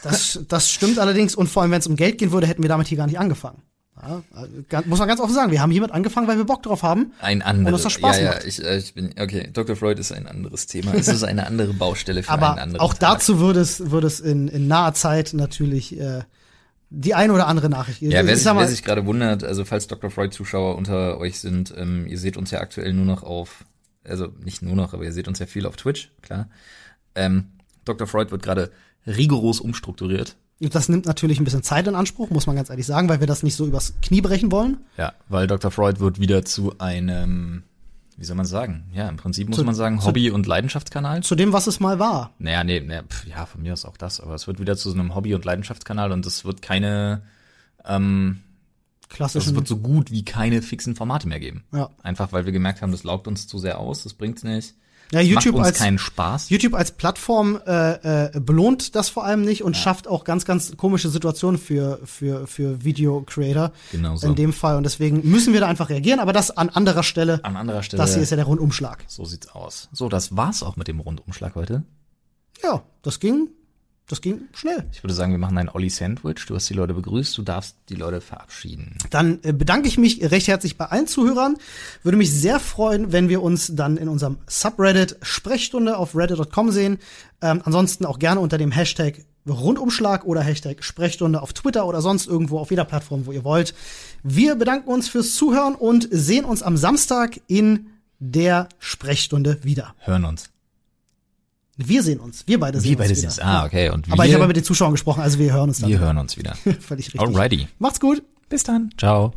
Das, das stimmt allerdings. Und vor allem, wenn es um Geld gehen würde, hätten wir damit hier gar nicht angefangen. Ja, ganz- muss man ganz offen sagen. Wir haben hiermit angefangen, weil wir Bock drauf haben. Ein anderes. Und das ja, ja, macht. ich, äh, ich bin, okay, Dr. Freud ist ein anderes Thema. Es ist eine andere Baustelle für einen Aber anderen auch Tag. dazu würde es, würde es in, in naher Zeit natürlich äh, die ein oder andere Nachricht. Ja, wer, ich sich, sag mal, wer sich gerade wundert, also falls Dr. Freud-Zuschauer unter euch sind, ähm, ihr seht uns ja aktuell nur noch auf, also nicht nur noch, aber ihr seht uns ja viel auf Twitch, klar. Ähm, Dr. Freud wird gerade rigoros umstrukturiert. das nimmt natürlich ein bisschen Zeit in Anspruch, muss man ganz ehrlich sagen, weil wir das nicht so übers Knie brechen wollen. Ja, weil Dr. Freud wird wieder zu einem, wie soll man sagen? Ja, im Prinzip muss Zu- man sagen, zu- Hobby- und Leidenschaftskanal. Zu dem, was es mal war. Naja, nee, nee pf, ja, von mir ist auch das, aber es wird wieder zu so einem Hobby- und Leidenschaftskanal und es wird keine, ähm, also Klassischen. es wird so gut wie keine fixen Formate mehr geben. ja. Einfach weil wir gemerkt haben, das laugt uns zu sehr aus, das bringt's nicht. Ja, Macht YouTube uns als keinen Spaß. YouTube als Plattform äh, äh, belohnt das vor allem nicht und schafft auch ganz, ganz komische Situationen für, für, für Video-Creator. Genau so. In dem Fall. Und deswegen müssen wir da einfach reagieren, aber das an anderer Stelle. An anderer Stelle. Das hier ist ja der Rundumschlag. so sieht's aus. So, das war's auch mit dem Rundumschlag heute. Ja, das ging, das ging schnell. Ich würde sagen, wir machen ein Olli Sandwich. Du hast die Leute begrüßt, du darfst die Leute verabschieden. Dann äh, bedanke ich mich recht herzlich bei allen Zuhörern. Würde mich sehr freuen, wenn wir uns dann in unserem Subreddit Sprechstunde auf reddit.com sehen. Ähm, ansonsten auch gerne unter dem Hashtag Rundumschlag oder Hashtag Sprechstunde auf Twitter oder sonst irgendwo auf jeder Plattform, wo ihr wollt. Wir bedanken uns fürs Zuhören und sehen uns am Samstag in der Sprechstunde wieder. Hören uns. Wir sehen uns. Wir beide sehen Wir beide uns sehen wieder. uns. Ah, okay. Und wir, Aber ich habe mit den Zuschauern gesprochen, also wir hören uns dann. wir hören uns wieder. Völlig richtig. Alrighty. Macht's gut. Bis dann. Ciao.